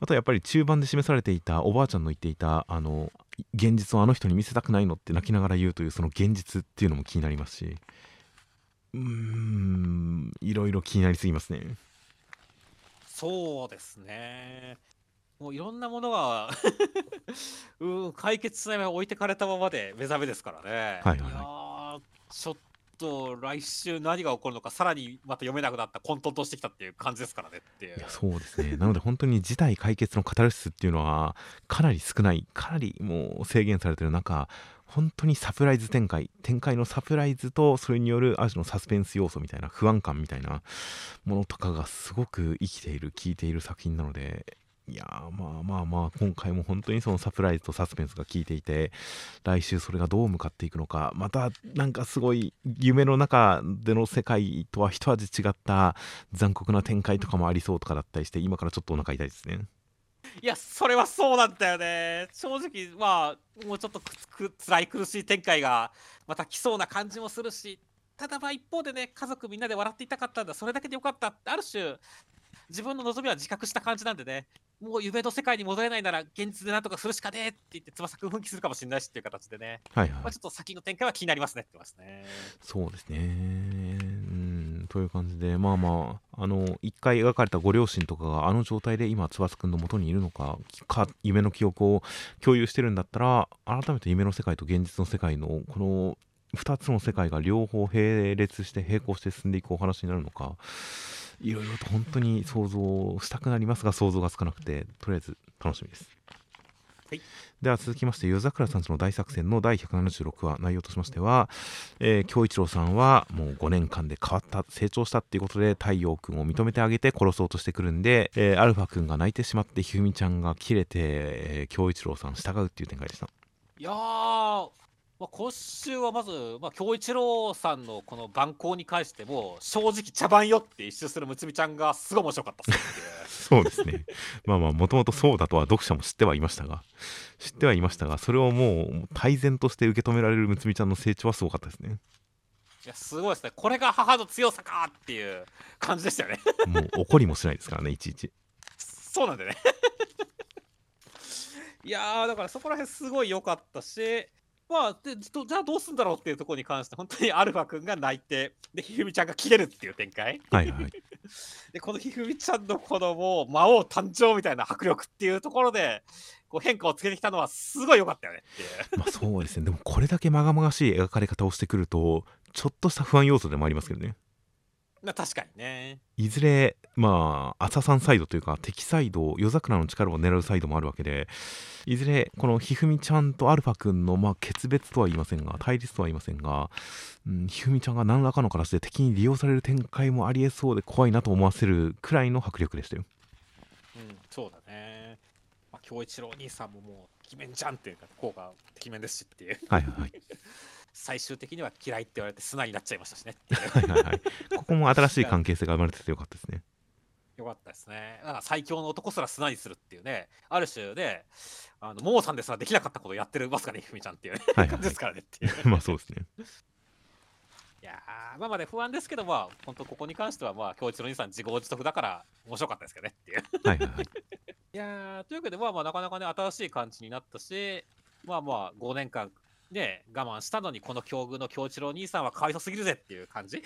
あとはやっぱり中盤で示されていたおばあちゃんの言っていたあの現実をあの人に見せたくないのって泣きながら言うというその現実っていうのも気になりますし。うーんいろいろ気になりすぎますね。そうですね。もういろんなものが うん解決しないまま置いてかれたままで目覚めですからね。はいはいはい。やーちょっと来週何が起こるのかさらにまた読めなくなった混沌としてきたっていう感じですからねっていう。そうですね。なので本当に事態解決のカタルシスっていうのはかなり少ないかなりもう制限されてる中本当にサプライズ展開展開のサプライズとそれによるある種のサスペンス要素みたいな不安感みたいなものとかがすごく生きている効いている作品なのでいやーまあまあまあ今回も本当にそのサプライズとサスペンスが効いていて来週それがどう向かっていくのかまたなんかすごい夢の中での世界とは一味違った残酷な展開とかもありそうとかだったりして今からちょっとお腹痛いですね。いやそれはそうなんだよね。正直まあもうちょっとくく辛い苦しい展開がまた来そうな感じもするしただまあ一方でね家族みんなで笑っていたかったんだ。それだけでよかった。ってある種自分の望みは自覚した感じなんでね。もう夢の世界に戻れないなら現実でなんとかするしかねえって言って翼くん奮起するかもしれないしっていう形でね、はいはい。まあ、ちょっと先の展開は気になりますねって言ってますね。そうですね。うん。という感じでまあまああの一回描かれたご両親とかがあの状態で今翼くんの元にいるのかか夢の記憶を共有してるんだったら改めて夢の世界と現実の世界のこの2つの世界が両方並列して並行して進んでいくお話になるのかいろいろと本当に想像したくなりますが想像がつかなくてとりあえず楽しみです。はい。では続きまして夜桜さんちの大作戦の第176話内容としましては、えー京一郎さんはもう5年間で変わった成長したっていうことで太陽君を認めてあげて殺そうとしてくるんで、えーアルファ君が泣いてしまってひふみちゃんが切れて、えー京一郎さん従うっていう展開でした。いやーまあ、今週はまず、まあ、京一郎さんのこの番号に関しても、正直茶番よって一周するむつみちゃんがすごい面白かったっすそうですね まあまあもともとそうだとは読者も知ってはいましたが知ってはいましたがそれをもう大然として受け止められるむつみちゃんの成長はすごかったですねいや、すごいですね。これが母の強さかっていう感じでしたよね。もう怒りもしないですからねいちいちそうなんでね。いやー、だからそこら辺すごい良かったし、まあ、でどじゃあどうすんだろうっていうところに関して、本当にアルファ君が泣いて、で、ひふみちゃんが切れるっていう展開。はいはい で、このひふみちゃんのこのもう魔王誕生みたいな迫力っていうところで、こう変化をつけてきたのはすごい良かったよねっていう。まあそうですねでもこれだけまがまがしい描かれ方をしてくるとちょっとした不安要素でもありますけどねまあ確かにね。いずれまあ朝さんサイドというか敵サイド夜桜の力を狙うサイドもあるわけでいずれこのひふみちゃんとアルファ君のまあ決別とは言いませんが対立とは言いませんが、うん、ひふみちゃんが何らかの形で敵に利用される展開もありえそうで怖いなと思わせるくらいの迫力でしたようん、そうだね。まあ、京一郎兄さんももう、てきめんじゃんっていうか、効果てきめんですしっていう。はいはいはい最終的には嫌いって言われて砂になっちゃいましたしね。はいはいはいここも新しい関係性が生まれててよかったですねよかったですね。だから最強の男すら砂にするっていうね、ある種で、あの、モーさんですらできなかったことをやってるますかね、ひふみちゃんっていうね、はいはい感じですからねっていう。まあそうですねいやー、まあまあね、不安ですけど、まあ、本当ここに関しては、まあ、京一郎兄さん自業自得だから、面白かったですけどねっていう。はいはいはい いやー、というわけで、まあまあ、なかなかね、新しい感じになったし、まあまあ、5年間、ね、我慢したのに、この境遇の京一郎兄さんはかわいそすぎるぜっていう感じ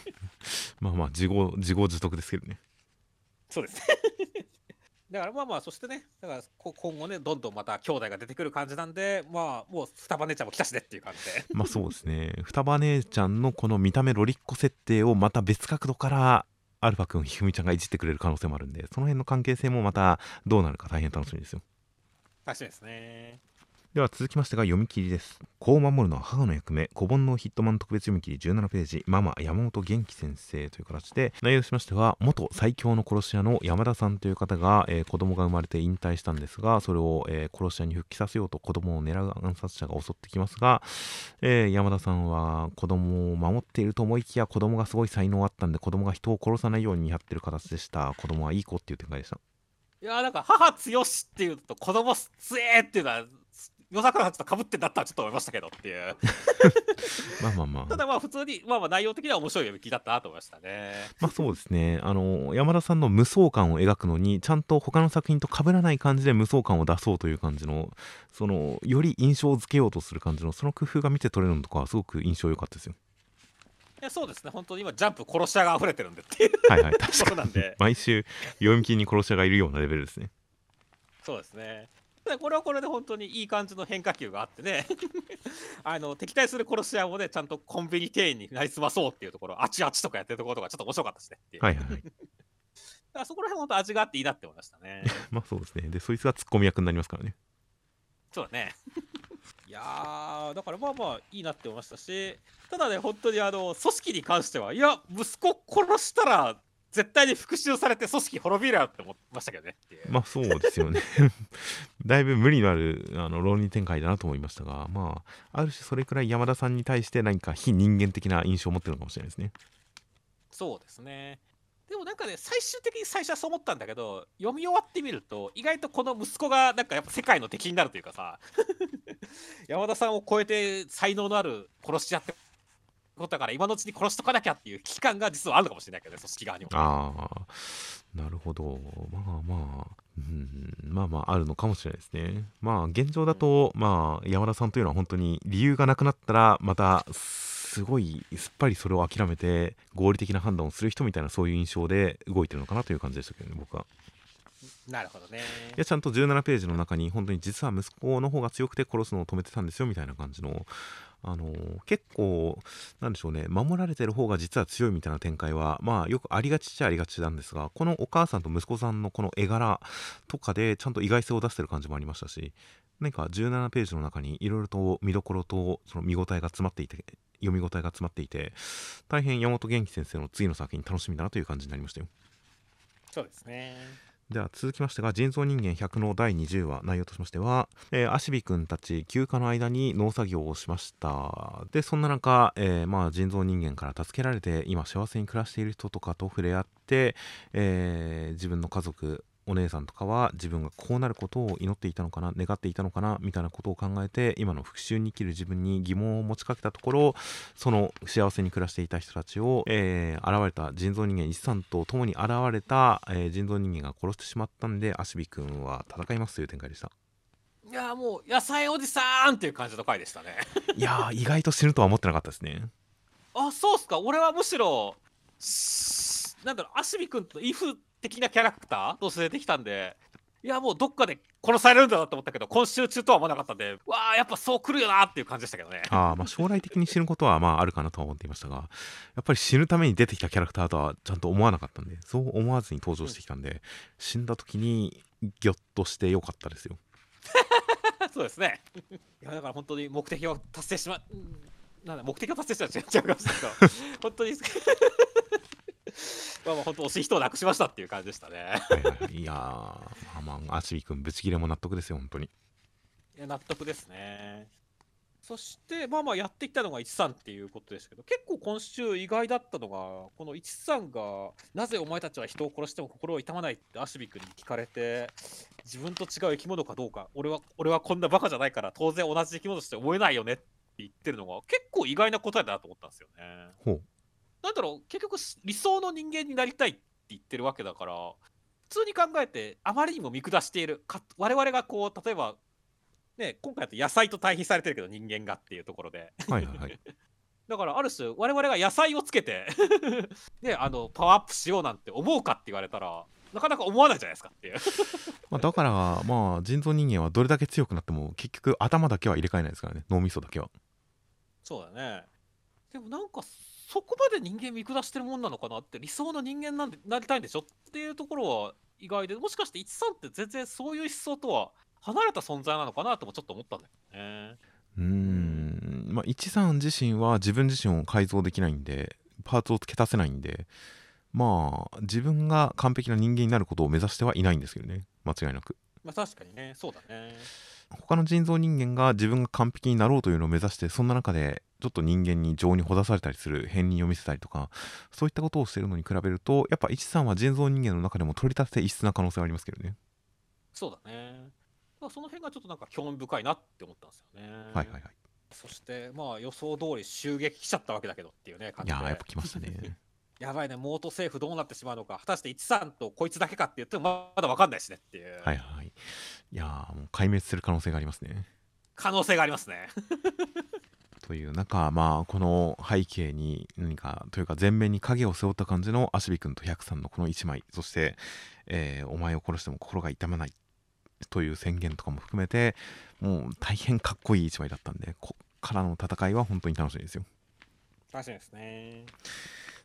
まあまあ自業自業自得ですけどねそうですね。だからまあまあ、そしてね、だからこ今後ね、どんどんまた兄弟が出てくる感じなんで、まあ、もう双葉姉ちゃんも来たしねっていう感じで。まあそうですね双葉姉ちゃんのこの見た目ロリッコ設定をまた別角度からアルファ君ひふみちゃんがいじってくれる可能性もあるんでその辺の関係性もまたどうなるか大変楽しみですよ楽しみですね。では続きましてが読み切りです。子を守るのは母の役目。子煩悩ヒットマン特別読み切り。17ページ。ママ山本元気先生という形で。内容としましては元最強の殺し屋の山田さんという方が、えー子供が生まれて引退したんですがそれを、えー殺し屋に復帰させようと子供を狙う暗殺者が襲ってきますが、えー山田さんは子供を守っていると思いきや子供がすごい才能あったんで子供が人を殺さないようにやってる形でした。子供はいい子っていう展開でした。いやーなんか母強しっていうと子供強えっていうのは夜桜たちとかぶってんだったらちょっと思いましたけどっていう。まあまあまあ。ただまあ普通にまあまあ内容的には面白い読み切りだったなと思いましたね。まあそうですね。あの山田さんの無双感を描くのにちゃんと他の作品と被らない感じで無双感を出そうという感じのそのより印象づけようとする感じのその工夫が見て取れるのとかはすごく印象良かったですよ。いやそうですね。本当に今ジャンプ殺し屋が溢れてるんでっていうはいはい。と確かに。毎週読み切りに殺し屋がいるようなレベルですね。そうですね。でこれはこれで本当にいい感じの変化球があってね。あの敵対する殺し屋もねちゃんとコンビニ店員になりすまそうっていうところあちあちとかやってるところとかちょっと面白かったですねっていう。はいはいはい。だからそこら辺本当味があっていいなって思いましたね。まあそうですね。でそいつがツッコミ役になりますからね。そうだね。いやー、だからまあまあいいなって思いましたし、ただね、本当にあの、組織に関しては、いや、息子殺したら、絶対に復讐されて組織滅びるやって思いましたけどね。まあそうですよね だいぶ無理のあるあの論理展開だなと思いましたがまあある種それくらい山田さんに対して何か非人間的な印象を持ってるのかもしれないですねそうですね。でもなんかね、最終的に最初はそう思ったんだけど、読み終わってみると、意外とこの息子がなんかやっぱ世界の敵になるというかさ、山田さんを超えて才能のある殺し屋ってことだから、今のうちに殺しとかなきゃっていう危機感が実はあるのかもしれないけどね、組織側にも。ああなるほど。まあまあ、うん、まあまああるのかもしれないですね。まあ現状だと、まあ山田さんというのは本当に理由がなくなったらまたすごいすっぱりそれを諦めて合理的な判断をする人みたいなそういう印象で動いてるのかなという感じでしたけどね僕は。なるほどね。いやちゃんと17ページの中に本当に実は息子の方が強くて殺すのを止めてたんですよみたいな感じのあの結構なんでしょうね守られてる方が実は強いみたいな展開はまあよくありがちっちゃありがちなんですがこのお母さんと息子さんのこの絵柄とかでちゃんと意外性を出してる感じもありましたし何か17ページの中にいろいろと見どころとその見応えが詰まっていて読み応えが詰まっていて大変山本元気先生の次の作品楽しみだなという感じになりましたよそうですね。では続きましてが人造人間100の第20話内容としましては、えー、アシビ君たち休暇の間に農作業をしました。でそんな中、えー、まあ人造人間から助けられて今幸せに暮らしている人とかと触れ合って、えー、自分の家族お姉さんとかは自分がこうなることを祈っていたのかな願っていたのかなみたいなことを考えて今の復讐に生きる自分に疑問を持ちかけたところその幸せに暮らしていた人たちを、えー、現れた人造人間一さんと共に現れた、えー、人造人間が殺してしまったんでアシビ君は戦いますという展開でした。いやもう野菜おじさんっていう感じの回でしたね。いや意外と死ぬとは思ってなかったですね。あそうっすか。俺はむしろなんだろうアシビ君とイフ的なキャラクターとして出てきたんでいやもうどっかで殺されるんだなと思ったけど今週中とは思わなかったんでわあやっぱそう来るよなっていう感じでしたけどね。あまあ将来的に死ぬことはまああるかなとは思っていましたがやっぱり死ぬために出てきたキャラクターとはちゃんと思わなかったんでそう思わずに登場してきたんで、うん、死んだ時にギョッとしてよかったですよ。そうですね。いやだから本当に目的を達成しまなんだ目的を達成したら違うかもしれないけど本当に まあまあ本当惜しい人をなくしましたっていう感じでしたね。はいやまあまあ、アシビ君、ぶち切れも納得ですよ、本当に。いや納得ですね。そして、まあまあやってきたのが13っていうことですけど、結構今週意外だったのが、この13が、なぜお前たちは人を殺しても心を痛まないってアシビ君に聞かれて、自分と違う生き物かどうか、俺は俺はこんなバカじゃないから、当然同じ生き物として思えないよねって言ってるのが、結構意外な答えだなと思ったんですよね。なんだろう結局理想の人間になりたいって言ってるわけだから普通に考えてあまりにも見下しているか我々がこう例えばね今回だと野菜と対比されてるけど人間がっていうところで。はいはい、はい、だからある種我々が野菜をつけて ねあのパワーアップしようなんて思うかって言われたらなかなか思わないじゃないですかっていう。まあだからまあ人造人間はどれだけ強くなっても結局頭だけは入れ替えないですからね。脳みそだけは。そうだね。でもなんかそこまで人間見下してるもんなのかなって理想の人間なんでなりたいんでしょっていうところは意外でもしかして13って全然そういう思想とは離れた存在なのかなともちょっと思ったんだよね。うんまあ13自身は自分自身を改造できないんでパーツを付け足せないんでまあ自分が完璧な人間になることを目指してはいないんですけどね間違いなく。まあ確かにねそうだね。他の人造人間が自分が完璧になろうというのを目指してそんな中でちょっと人間に情にほだされたりする片鱗を見せたりとかそういったことをしてるのに比べるとやっぱ一さんは人造人間の中でも取り立てて異質な可能性はありますけどね。そうだね。その辺がちょっとなんか興味深いなって思ったんですよね。はいはいはい。そ襲まあ予想通り襲撃来ちゃったわけだけどっていうね感じで。いややっぱ来ましたね。やばいね、モート政府どうなってしまうのか、果たして13とこいつだけかって言ってもまだ分かんないしねっていう。はいはい。いやもう壊滅する可能性がありますね。可能性がありますね。という中、まあ、この背景に何かというか前面に影を背負った感じのアシビ君と百さんのこの1枚そして、えー、お前を殺しても心が痛まないという宣言とかも含めてもう大変かっこいい1枚だったんでこっからの戦いは本当に楽しみですよ楽しみですね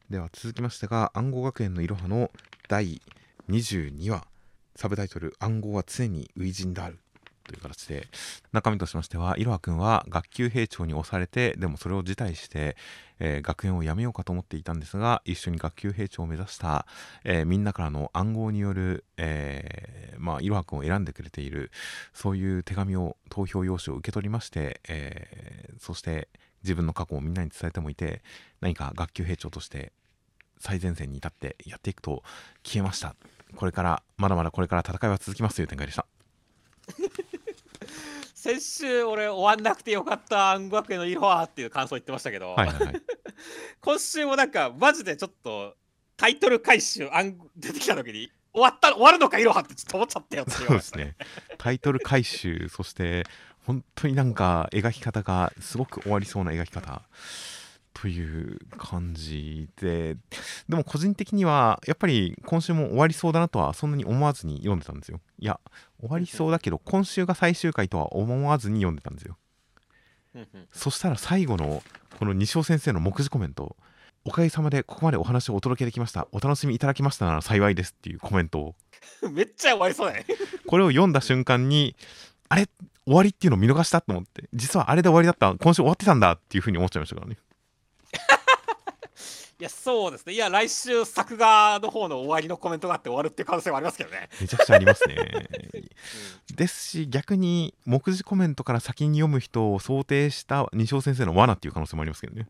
では続きましてが暗号学園のいろはの第22話サブタイトル「暗号は常に初陣である」という形で中身としましてはいろはくんは学級兵長に押されてでもそれを辞退して、えー、学園を辞めようかと思っていたんですが一緒に学級兵長を目指した、えー、みんなからの暗号による、えー、まあ、いろはくんを選んでくれているそういう手紙を投票用紙を受け取りまして、えそして自分の過去をみんなに伝えてもいて何か学級兵長として最前線に立ってやっていくと消えました。これからまだまだこれから戦いは続きますという展開でした。先週俺終わんなくてよかった暗号学園のいろはっていう感想言ってましたけど、はいはいはい、今週もなんかマジでちょっとタイトル回収出てきた時に終わった終わるのかいろはってちょっと思っちゃったよってそうですね。タイトル回収そして本当になんか描き方がすごく終わりそうな描き方という感じででも個人的にはやっぱり今週も終わりそうだなとはそんなに思わずに読んでたんですよ。いや終わりそうだけど今週が最終回とは思わずに読んでたんですよ。そしたら最後のこの西尾先生の目次コメントおかげさまでここまでお話をお届けできました。お楽しみいただきましたなら幸いですっていうコメントを。めっちゃ終わりそうだね。これを読んだ瞬間にあれ？終わりっていうのを見逃したと思って。実はあれで終わりだった。今週終わってたんだっていうふうに思っちゃいましたからねいや、そうですね。いや、来週、作画の方の終わりのコメントがあって終わるっていう可能性はありますけどね。めちゃくちゃありますね。ですし逆に目次コメントから先に読む人を想定した二条先生の罠っていう可能性もありますけどね。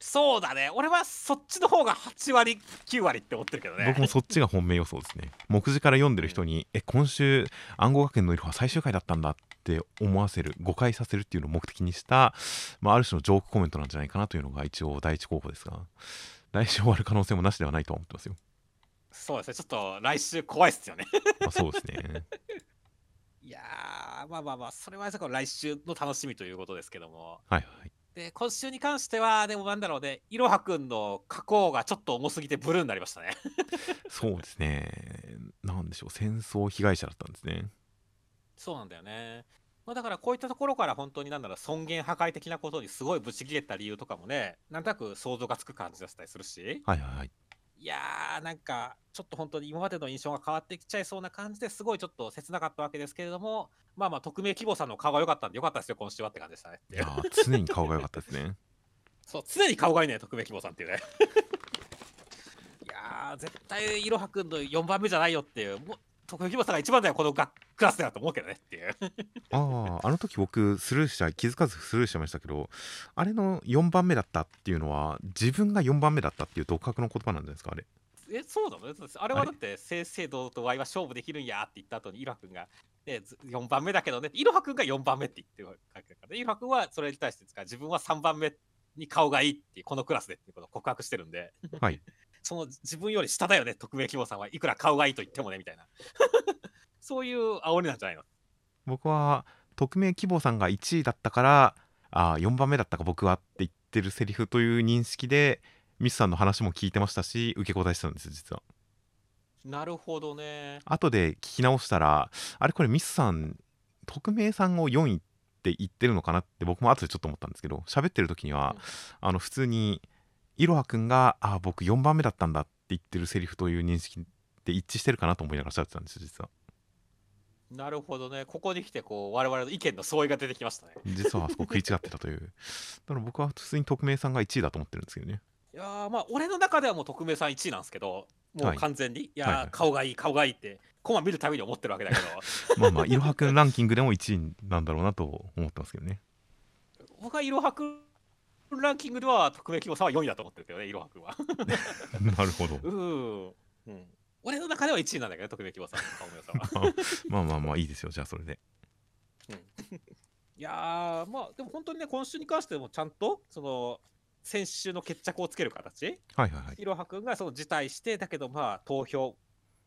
そうだね。俺はそっちの方が8割、9割って思ってるけどね。僕もそっちが本命予想ですね。目次から読んでる人に、え、今週、暗号学園のいろは最終回だったんだって思わせる、誤解させるっていうのを目的にした、まあ、ある種のジョークコメントなんじゃないかなというのが一応第一候補ですが、来週終わる可能性もなしではないとは思ってますよ。そうですね。ちょっと来週怖いっすよね。まあ、そうですね。いやー、まあまあまあ、それは来週の楽しみということですけども。はいはい。で、今週に関しては、でもなんだろうね、いろはくんの加工がちょっと重すぎてブルーになりましたね。そうですね。なんでしょう、戦争被害者だったんですね。そうなんだよね。まあ、だからこういったところから本当になんだろう尊厳破壊的なことにすごいブチ切れた理由とかもねなんとなく想像がつく感じだったりするしはいはいはい。いやーなんかちょっと本当に今までの印象が変わってきちゃいそうな感じですごいちょっと切なかったわけですけれどもまあまあ匿名希望さんの顔が良かったんで良かったですよ今週はって感じでしたね いやー常に顔が良かったですね。そう常に顔がいいね匿名希望さんっていうね いやー絶対いろはくんの4番目じゃないよっていうもう匿名希望さんが一番だよこのがクラスだと思うけどねっていう。ああ、あの時僕スルーしちゃ気づかずスルーしてましたけど、あれの4番目だったっていうのは、自分が4番目だったっていう独白の言葉なんじゃないですか、あれ。え、そうなの？あれはだって、正々堂々とワイは勝負できるんやって言った後に、イロハ君が、ね、ず4番目だけどね、イロハ君が4番目って言ってるわけだから、ね、イロハ君はそれに対してですから、自分は3番目に顔がいいってこのクラスでっていうことを告白してるんで、はい。その自分より下だよね、匿名希望さんはいくら顔がいいと言ってもね、みたいな。そういう煽りなんじゃないの？僕は、匿名希望さんが1位だったから、ああ、4番目だったか僕はって言ってるセリフという認識で、ミスさんの話も聞いてましたし、受け答えしてたんですよ、実は。なるほどね。後で聞き直したら、あれこれミスさん、匿名さんを4位って言ってるのかなって僕も後でちょっと思ったんですけど、喋ってる時には、あの普通に、いろはくんが、ああ、僕4番目だったんだって言ってるセリフという認識で一致してるかなと思いながら喋ってたんですよ、実は。なるほどね。ここに来て、こう、我々の意見の相違が出てきましたね。実はあそこ食い違ってたという。だから僕は普通に匿名さんが1位だと思ってるんですけどね。いやーまあ俺の中ではもう匿名さん1位なんですけどもはいう完全に、い、やー、はいはい顔がいい顔がいいってコマ見るたびに思ってるわけだけど まあまあ、いろはくんランキングでも1位なんだろうなと思ってますけどね。僕はいろはくランキングでは匿名希望さんは4位だと思ってるけどねいろはくんは。なるほど。うーん、うん、俺の中では1位なんだけどね匿名希望さんの顔の良さは まあまあまあいいですよ、じゃあそれで。いやーまあでも本当にね今週に関してもちゃんとその先週の決着をつける形。はいはいはい。いろはくんがその辞退してだけどまあ投票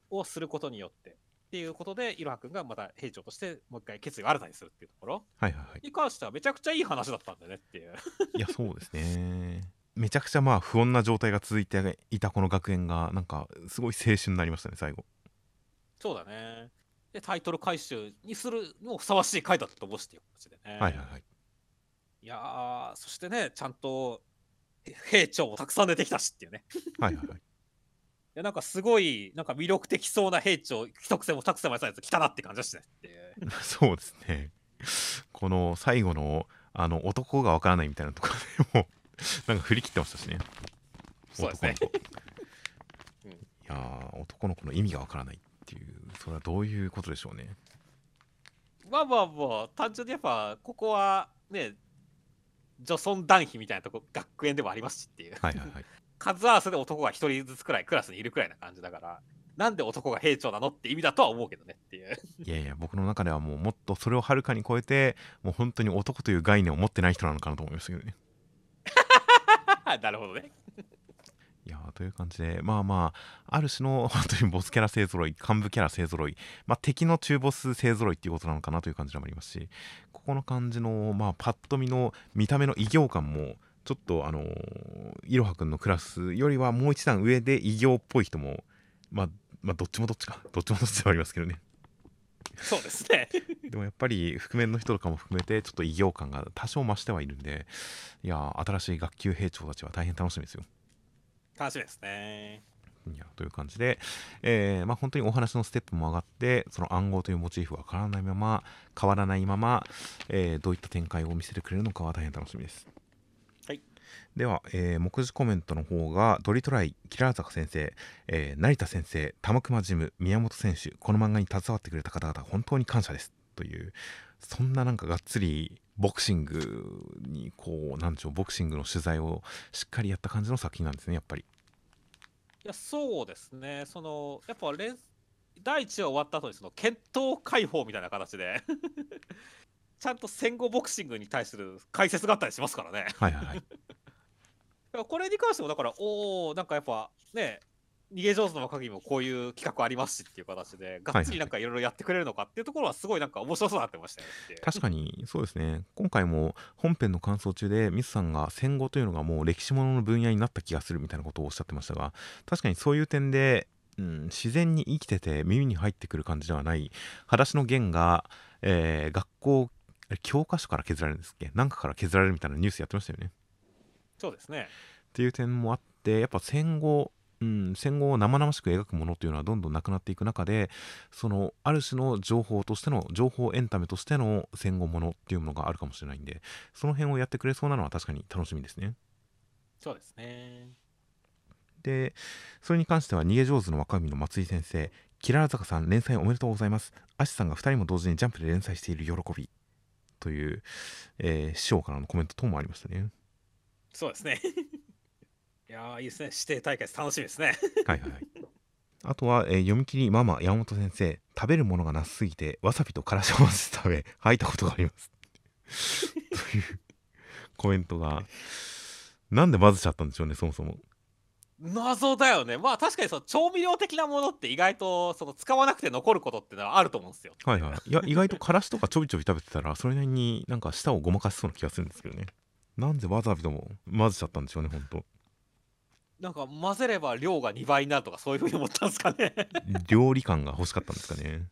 をすることによってっていうことでいろはくんがまた兵長としてもう一回決意を新たにするっていうところはいはいはい。に関してはめちゃくちゃいい話だったんだよねっていういや、そうですね。めちゃくちゃまあ不穏な状態が続いていたこの学園が、なんかすごい青春になりましたね、最後。そうだねでタイトル回収にするのもふさわしい回だったと思うしっていう形でねはいはいはい。いやーそしてねちゃんと兵長もたくさん出てきたしっていうねはいはいはい。いやなんかすごいなんか魅力的そうな兵長一癖も二癖もやつ来たなって感じだして そうですね。この最後の、あの、男がわからないみたいなところでも、なんか振り切ってましたしね。そうですね うんいやー、男の子の意味がわからないっていう、それはどういうことでしょうね。まあまあまあ単純にやっぱここはね女尊男卑みたいなとこ学園でもありますしっていうはいはいはい。数合わせで男が一人ずつくらいクラスにいるくらいな感じだからなんで男が兵長なのって意味だとは思うけどねっていういやいや、僕の中ではもうもっとそれをはるかに超えて、もう本当に男という概念を持ってない人なのかなと思いましたけどね。なるほどねいやーという感じで、まあまあ、ある種の本当にボスキャラ勢ぞろい、幹部キャラ勢ぞろい、まあ、敵の中ボス勢ぞろいっていうことなのかなという感じでもありますし、ここの感じの、まあ、パッと見の見た目の異形感も、ちょっと、あのーいろはくんのクラスよりはもう一段上で異形っぽい人も、まあ、まあ、どっちもどっちか、どっちもどっちではありますけどね。そうですね でもやっぱり覆面の人とかも含めてちょっと異形感が多少増してはいるんでいやー新しい学級兵長たちは大変楽しみですよ。楽しみですねいやという感じで、えーまあ、本当にお話のステップも上がってその暗号というモチーフが変わらないまま変わらないまま、えーどういった展開を見せてくれるのかは大変楽しみです。はいでは、えー目次コメントの方がドリトライキラー坂先生、えー成田先生玉熊ジム宮本選手この漫画に携わってくれた方々本当に感謝です。というそんななんかがっつりボクシングにこうなんでしょうボクシングの取材をしっかりやった感じの作品なんですねやっぱり。いやそうですね。そのやっぱ連第1話終わった後にその検討解放みたいな形で ちゃんと戦後ボクシングに対する解説があったりしますからね。はいはいこれに関してもだからおおなんかやっぱね逃げ上手の若君もこういう企画ありますしっていう形でがっつりなんかいろいろやってくれるのかっていうところはすごいなんか面白そうになってましたよね。確かにそうですね。今回も本編の感想中でミスさんが戦後というのがもう歴史ものの分野になった気がするみたいなことをおっしゃってましたが確かにそういう点で、うん、自然に生きてて耳に入ってくる感じではない裸足の弦が、えー学校教科書から削られるんですっけ？なんかから削られるみたいなニュースやってましたよねそうですね。っていう点もあってやっぱ戦後、うん、戦後を生々しく描くものっていうのはどんどんなくなっていく中でそのある種の情報としての情報エンタメとしての戦後ものっていうものがあるかもしれないんでその辺をやってくれそうなのは確かに楽しみですね。そうですね。でそれに関しては逃げ上手の若君の松井先生キララ坂さん連載おめでとうございます。アシさんが2人も同時にジャンプで連載している喜びという、えー師匠からのコメント等もありましたねそうですね。いやーいいですね。指定対決楽しみですね。はいはいはい。あとは、えー読み切りママ山本先生。食べるものがなさすぎてわさびとからしを混ぜて食べ吐いたことがあります。というコメントがなんで混ぜちゃったんでしょうねそもそも。謎だよね。まあ確かにその調味料的なものって意外とその使わなくて残ることってのはあると思うんですよ。はいはい。いや意外とからしとかちょびちょび食べてたらそれなりになんか舌をごまかしそうな気がするんですけどねなんでわさびとも混ぜちゃったんでしょうねほんと。なんか混ぜれば量が2倍になるとかそういうふうに思ったんですかね。料理感が欲しかったんですかね。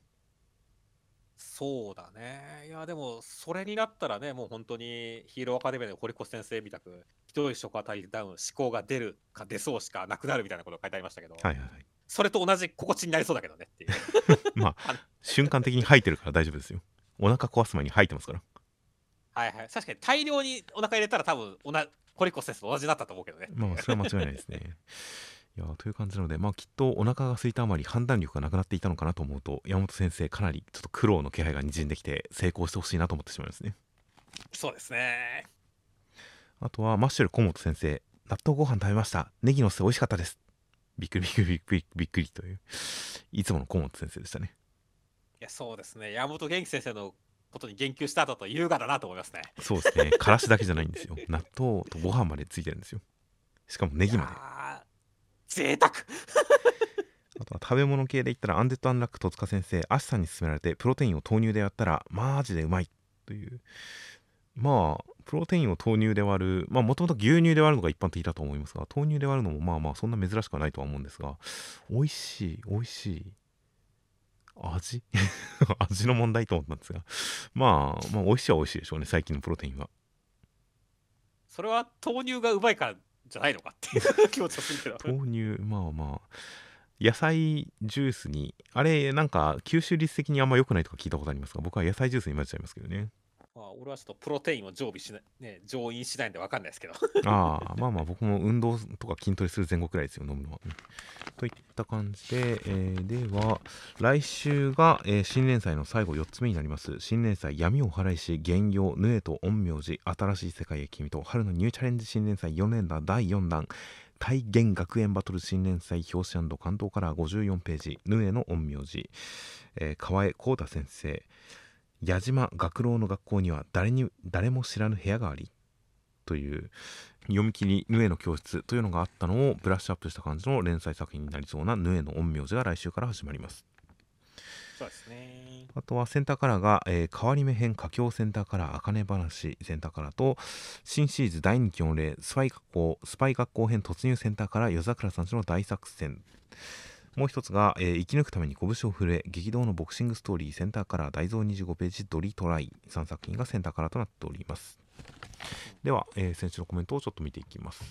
そうだね。いやでもそれになったらねもう本当にヒーローアカデミーの堀越先生みたく一人初夏対ダウン思考が出るか出そうしかなくなるみたいなことが書いてありましたけど、はいはいはい。それと同じ心地になりそうだけどねっていう。まあ瞬間的に吐いてるから大丈夫ですよ。お腹壊す前に吐いてますからはいはい確かに大量にお腹入れたら多分おな堀越先生と同じになったと思うけどねまあそれは間違いないですね。いやという感じなので、まあ、きっとお腹が空いたあまり判断力がなくなっていたのかなと思うと山本先生かなりちょっと苦労の気配がにじんできて成功してほしいなと思ってしまいますね。そうですねあとはマッシュル小本先生納豆ご飯食べましたネギのせ美味しかったです。びっくりびっくりびっくりびっくりといういつもの小本先生でしたね。いやそうですね山本元気先生のことに言及した後と優雅だなと思いますねそうですねからしだけじゃないんですよ。納豆とご飯までついてるんですよ。しかもネギまで。贅沢 あとは食べ物系で言ったらアンデッド・アンラック戸塚先生アシさんに勧められてプロテインを豆乳でやったらマジでうまいというまあプロテインを豆乳で割るまあもともと牛乳で割るのが一般的だと思いますが豆乳で割るのもまあまあそんな珍しくはないとは思うんですが美味しい美味しい味？味の問題と思ったんですが。まあまあ美味しいは美味しいでしょうね最近のプロテインは。それは豆乳がうまいからじゃないのかっていう気持ちがするけど。豆乳まあまあ野菜ジュースにあれなんか吸収率的にあんま良くないとか聞いたことありますが僕は野菜ジュースに混ぜちゃいますけどねまあ、俺はちょっとプロテインを常備しない、ね、上飲しないんで分かんないですけど。ああまあまあ僕も運動とか筋トレする前後くらいですよ飲むのは、うん。といった感じで、えーでは来週が、えー新連載の最後4つ目になります。新連載闇を払いし原用ヌエと陰陽師新しい世界へ君と春のニューチャレンジ新連載4連弾第4弾。体現学園バトル新連載表紙関東カラー54ページ。ヌエの陰陽師、えー川江浩太先生。矢島学郎の学校には誰に誰も知らぬ部屋がありという読み切り「ヌエの教室」というのがあったのをブラッシュアップした感じの連載作品になりそうな「ヌエの陰陽師」が来週から始まります。そうですね。あとはセンターカラーが、えー替り目編佳境センターカラーあかね噺センターカラーと新シリーズ第2期御礼スパイ学校スパイ学校編突入センターカラー夜桜さんちの大作戦もう一つが、えー生き抜くために拳を振れ激動のボクシングストーリーセンターカラー大蔵25ページドリトライ3作品がセンターカラーとなっております。では、えー先週のコメントをちょっと見ていきます。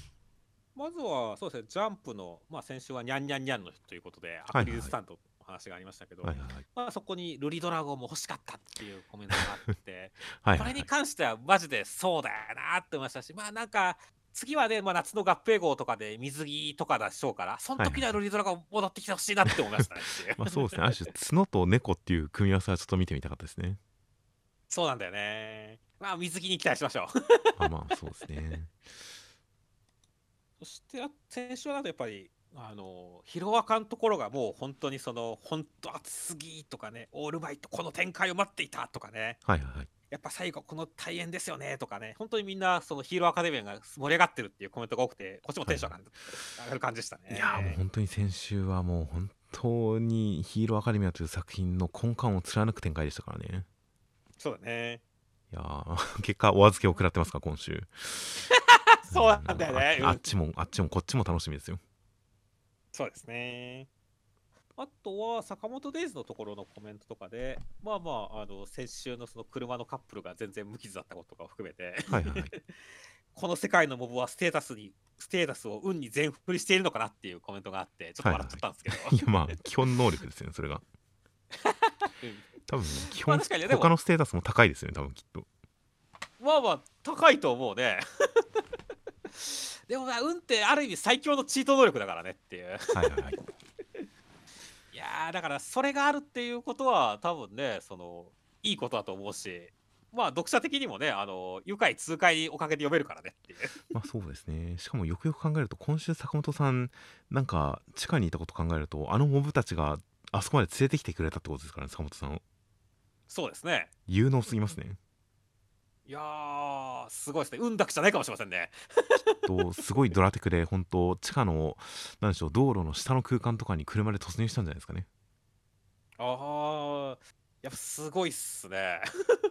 まずはそうですねジャンプの、まあ、先週はニャンニャンニャンの日ということではいアクリルスタンドの話がありましたけど、はいはいはい。まあ、そこにルリドラゴンも欲しかったっていうコメントがあって はい。これに関してはマジでそうだよなって思いましたしまあなんか次はね、まあ、夏の合併号とかで水着とかでしょうから、その時にはルリドラが戻ってきてほしいなって思いましたね。まあそうですね。ある種角と猫っていう組み合わせはちょっと見てみたかったですね。そうなんだよね。まあ、水着に期待しましょう。あまあそうですね。そして、あ先週はなんとやっぱり、あの、ヒロアカのところがもう本当にその、本当熱すぎとかね、オールバイトこの展開を待っていたとかね、はいはいはいやっぱ最後この大変ですよねとかね、本当にみんなそのヒーローアカデミアが盛り上がってるっていうコメントが多くて、こっちもテンションが上がる感じでしたね。いやーもう本当に先週はもう本当にヒーローアカデミアという作品の根幹を貫く展開でしたからねそうだね。いやー 結果お預けを食らってますか今週 そうなんだよね。うんああっちもあっちもこっちも楽しみですよそうですね。あとは坂本デイズのところのコメントとかで、まあまあ、あの先週のその車のカップルが全然無傷だったこととかを含めて、はいはいはい この世界のモブはステータスに、ステータスを運に全振りしているのかなっていうコメントがあって、ちょっと笑っちゃったんですけど。いやまあ基本能力ですよねそれが うん多分基まあ本確かにねでも他のステータスも高いですよね多分きっとまあまあ、高いと思うね。でもまあ、運ってある意味最強のチート能力だからねっていう。はいはいはいいやーだからそれがあるっていうことは多分ねそのいいことだと思うしまあ読者的にもねあの愉快痛快におかげで読めるからねっていう。まあそうですね。しかもよくよく考えると今週坂本さんなんか地下にいたこと考えるとあのモブたちがあそこまで連れてきてくれたってことですからね坂本さんを。そうですね。有能すぎますねいやーすごいですね。運だけじゃないかもしれませんね。とすごいドラテクで本当地下のなんでしょう道路の下の空間とかに車で突入したんじゃないですかね。ああやっぱすごいっすね。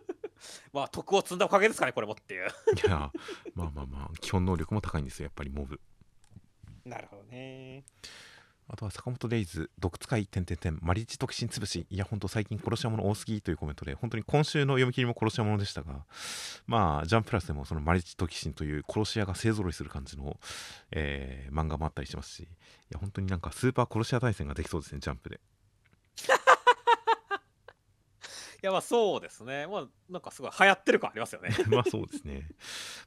まあ徳を積んだおかげですかねこれもっていう。いやまあまあまあ基本能力も高いんですよやっぱりモブ。なるほどねあとは坂本レイズ、毒使い、点々点、マリッジ特進つぶし、いや、本当最近殺し屋物多すぎというコメントで、本当に今週の読み切りも殺し屋物でしたが、まあ、ジャンププラスでもそのマリッジ特進という殺し屋が勢ぞろいする感じの、えー漫画もあったりしますし、いや、本当になんかスーパー殺し屋対戦ができそうですね、ジャンプで。いやまあそうですねまあなんかすごい流行ってる感ありますよね まあそうですね。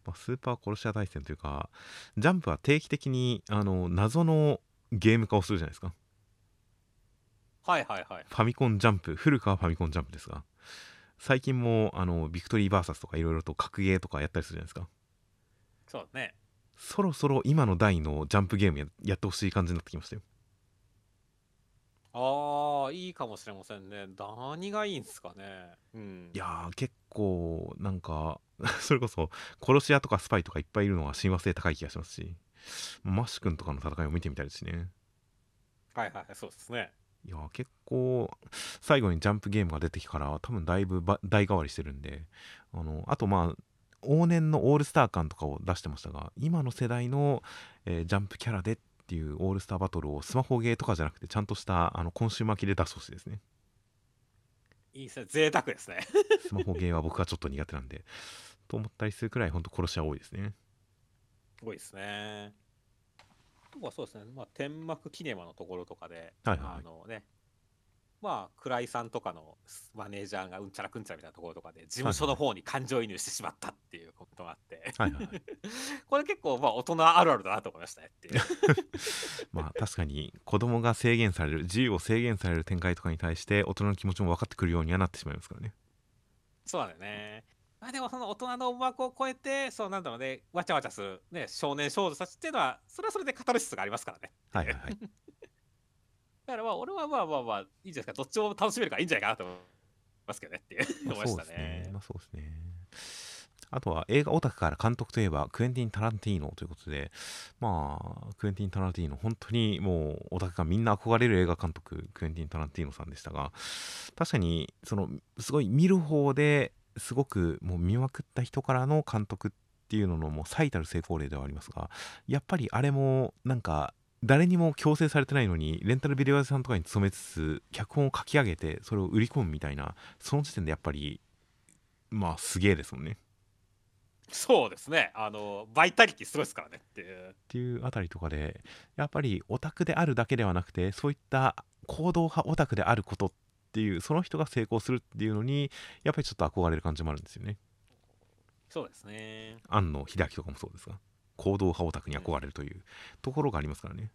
まあ、スーパー殺し屋対戦というか、ジャンプは定期的にあの謎のゲーム化をするじゃないですか。はいはいはいファミコンジャンプ、古川ファミコンジャンプですが、最近もあのビクトリーバーサスとかいろいろと格ゲーとかやったりするじゃないですか。そうねそろそろ今の代のジャンプゲームややってほしい感じになってきましたよ。ああいいかもしれませんね何がいいんすかねうんいやー、結構なんか、それこそ殺し屋とかスパイとかいっぱいいるのは親和性高い気がしますし、マッシュ君とかの戦いを見てみたいですしね。はいはいはいそうですね。いやー結構最後にジャンプゲームが出てきてから多分だいぶば代替わりしてるんであのあとまあ往年のオールスター感とかを出してましたが今の世代の、えージャンプキャラでっていうオールスターバトルをスマホゲーとかじゃなくてちゃんとしたあのコンシューマー機で出してほしいですね。いいですね。贅沢ですね。スマホゲーは僕はちょっと苦手なんでと思ったりするくらい本当殺し屋多いですねすごいですね。あとはそうですね。まあ天幕キネマのところとかで、はいはいはい。あのねまあ倉井さんとかのマネージャーがうんちゃらくんちゃらみたいなところとかで事務所の方に感情移入してしまったっていうことがあって、はいはいはい。これ結構まあ大人あるあるだなと思いましたねっていう。まあ確かに子供が制限される自由を制限される展開とかに対して大人の気持ちも分かってくるようにはなってしまいますからね。そうだよね。まあでもその大人の思惑を超えて、そうなんだろうね、わちゃわちゃする、ね、少年少女たちっていうのは、それはそれでカタルシスがありますからね。はいはいはい。だからまあ、俺はまあまあまあ、いいんじゃないですか、どっちも楽しめるからいいんじゃないかなと思いますけどねっていう思いましたそうですねね。まあそうですね。あとは映画オタクから監督といえばクエンティン・タランティーノということでまあクエンティン・タランティーノ本当にもうオタクがみんな憧れる映画監督クエンティン・タランティーノさんでしたが確かにそのすごい見る方ですごくもう見まくった人からの監督っていうののもう最たる成功例ではありますがやっぱりあれもなんか誰にも強制されてないのにレンタルビデオ屋さんとかに勤めつつ脚本を書き上げてそれを売り込むみたいなその時点でやっぱりまあすげえですもんねそうですね、あの、バイタリティすごいですからねっていう。っていうあたりとかでやっぱりオタクであるだけではなくてそういった行動派オタクであることっていうその人が成功するっていうのにやっぱりちょっと憧れる感じもあるんですよね。そうですね。庵野秀明とかもそうですが行動派オタクに憧れるというところがありますからね。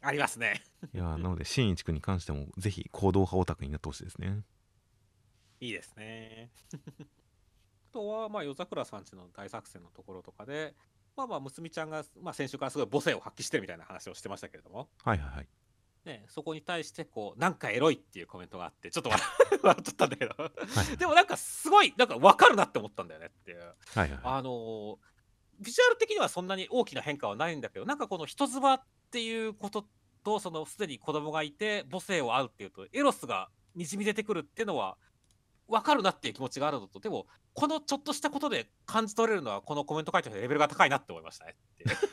ありますね。いやーなので新一君に関してもぜひ行動派オタクになってほしいですね。いいですね。あとはまあ夜桜さんちの大作戦のところとかでまあまあむつみちゃんが、まあ、先週からすごい母性を発揮してるみたいな話をしてましたけれども。はいはいはいね、そこに対してこうなんかエロいっていうコメントがあってちょっと笑笑っちゃったんだけど。はいでもなんかすごいなんか分かるなって思ったんだよねっていう。はいはいはい。あのービジュアル的にはそんなに大きな変化はないんだけどなんかこの人妻っていうこととそのすでに子供がいて母性を会うっていうとエロスがにじみ出てくるっていうのは分かるなっていう気持ちがあるのとでもこのちょっとしたことで感じ取れるのはこのコメント書いてる人レベルが高いなって思いましたね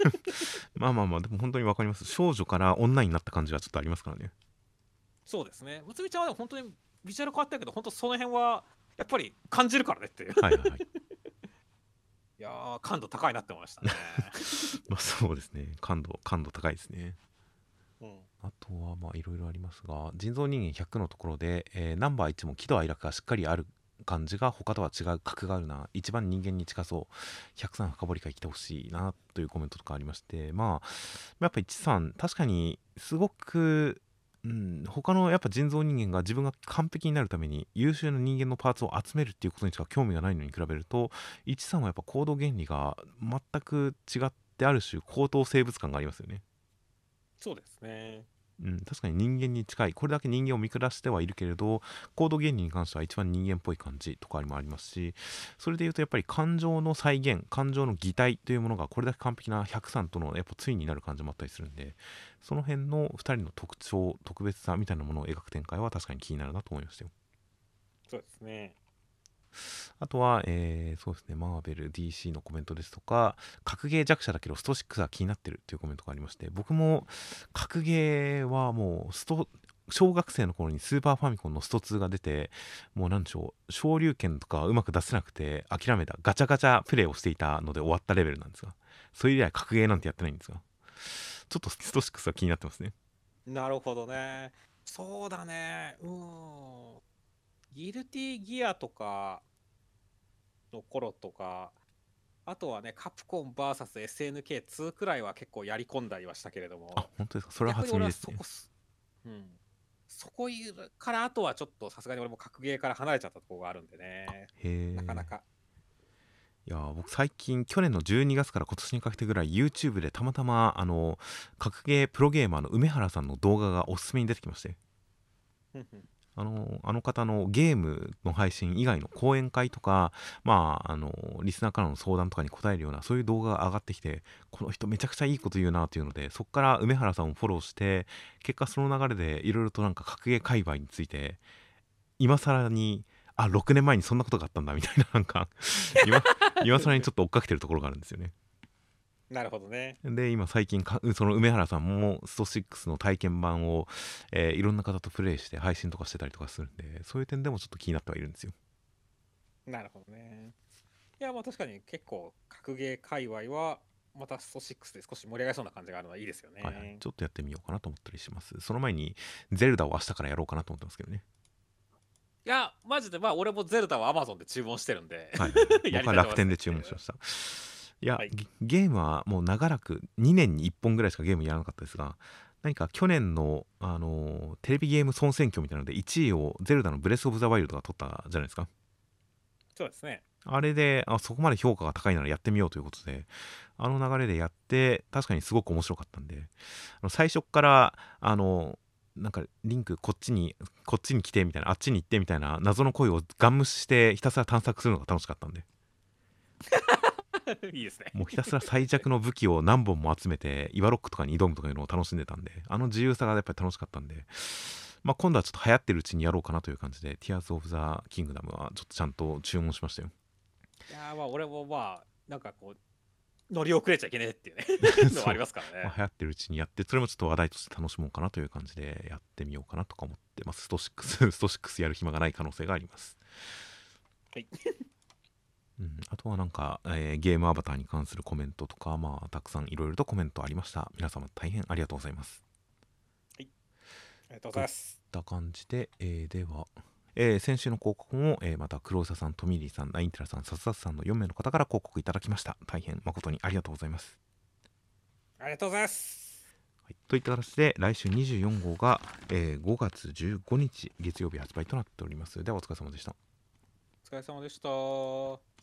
まあまあまあでも本当にわかります。少女から女になった感じはちょっとありますからね。そうですね。むつみちゃんは本当にビジュアル変わったけど本当その辺はやっぱり感じるからねっていう。はいはいはい。いやー感度高いなって思いましたね、まあそうですね。感度感度高いですね。うんあとはまあいろいろありますが人造人間100のところで、えーナンバー1も喜怒哀楽がしっかりある感じが他とは違う格があるな一番人間に近そう103深掘り会来てほしいなというコメントとかありましてまあやっぱ13確かにすごくうん、他のやっぱ人造人間が自分が完璧になるために優秀な人間のパーツを集めるっていうことにしか興味がないのに比べると13はやっぱ行動原理が全く違ってある種高等生物感がありますよね。そうですね。うん、確かに人間に近いこれだけ人間を見下してはいるけれど行動原理に関しては一番人間っぽい感じとかもありますしそれでいうとやっぱり感情の再現感情の擬態というものがこれだけ完璧な103とのやっぱ対になる感じもあったりするんでその辺の2人の特徴特別さみたいなものを描く展開は確かに気になるなと思いましたよそうですねあとは、えーそうですね、マーベル、DC のコメントですとか、格ゲー弱者だけど、スト6が気になってるっていうコメントがありまして、僕も格ゲーはもうスト、小学生の頃にスーパーファミコンのスト2が出て、もうなんでしょう、昇竜拳とかうまく出せなくて諦めた、ガチャガチャプレイをしていたので終わったレベルなんですが、それ以来格ゲーなんてやってないんですが、ちょっとスト6は気になってますね。なるほどね。そうだね。うん。ギルティギアとかの頃とかあとはねカプコン VSSNK2 くらいは結構やり込んだりはしたけれども。あ、本当ですか、それは初耳ですね。そこ。す、うん、そこからあとはちょっとさすがに俺も格ゲーから離れちゃったところがあるんでね。へーなかなか。いやー僕最近去年の12月から今年にかけてぐらい YouTube でたまたまあの格ゲープロゲーマーの梅原さんの動画がおすすめに出てきましてあのあの方のゲームの配信以外の講演会とかまああのリスナーからの相談とかに答えるようなそういう動画が上がってきてこの人めちゃくちゃいいこと言うなっていうのでそこから梅原さんをフォローして結果その流れでいろいろとなんか格ゲー界隈について今更にあ6年前にそんなことがあったんだみたいななんか今今更にちょっと追っかけてるところがあるんですよね。なるほどねで今最近かその梅原さんもスト6の体験版を、えーいろんな方とプレイして配信とかしてたりとかするんでそういう点でもちょっと気になってはいるんですよ。なるほどねいやまあ確かに結構格ゲー界隈はまたスト6で少し盛り上がりそうな感じがあるのはいいですよね、はいはい、ちょっとやってみようかなと思ったりします。その前にゼルダを明日からやろうかなと思ってますけどね。いやマジでまあ俺もゼルダは Amazon で注文してるんで、はい、僕は楽天で注文しました。いや、はい。ゲゲームはもう長らく2年に1本ぐらいしかゲームやらなかったですが何か去年の、あのーテレビゲーム総選挙みたいなので1位をゼルダのブレス・オブ・ザ・ワイルドが取ったじゃないですか。そうですね。あれであそこまで評価が高いならやってみようということであの流れでやって確かにすごく面白かったんであの最初っからあのなんかリンクこっちにこっちに来てみたいなあっちに行ってみたいな謎の声をガン無視してひたすら探索するのが楽しかったんで いいですね。もうひたすら最弱の武器を何本も集めてイワロックとかに挑むとかいうのを楽しんでたんであの自由さがやっぱり楽しかったんで、まあ、今度はちょっと流行ってるうちにやろうかなという感じで Tears of the Kingdom はちょっとちゃんと注文しましたよ。いやーまあ俺もまあなんかこう乗り遅れちゃいけねえっていうね のはありますからまあね流行ってるうちにやってそれもちょっと話題として楽しもうかなという感じでやってみようかなとか思ってますスト6スト6やる暇がない可能性があります。はいうん、あとはなんか、えーゲームアバターに関するコメントとかまあたくさんいろいろとコメントありました皆様大変ありがとうございますありがとうございますといった感じで、えーでは、えー先週の広告も、えーまた黒沢さん、トミーリーさん、ナインテラさん、サツサツさんの4名の方から広告いただきました。大変誠にありがとうございます。ありがとうございます。はい、といった形で来週24号が、えー5月15日月曜日発売となっております。ではお疲れ様でした。お疲れ様でした。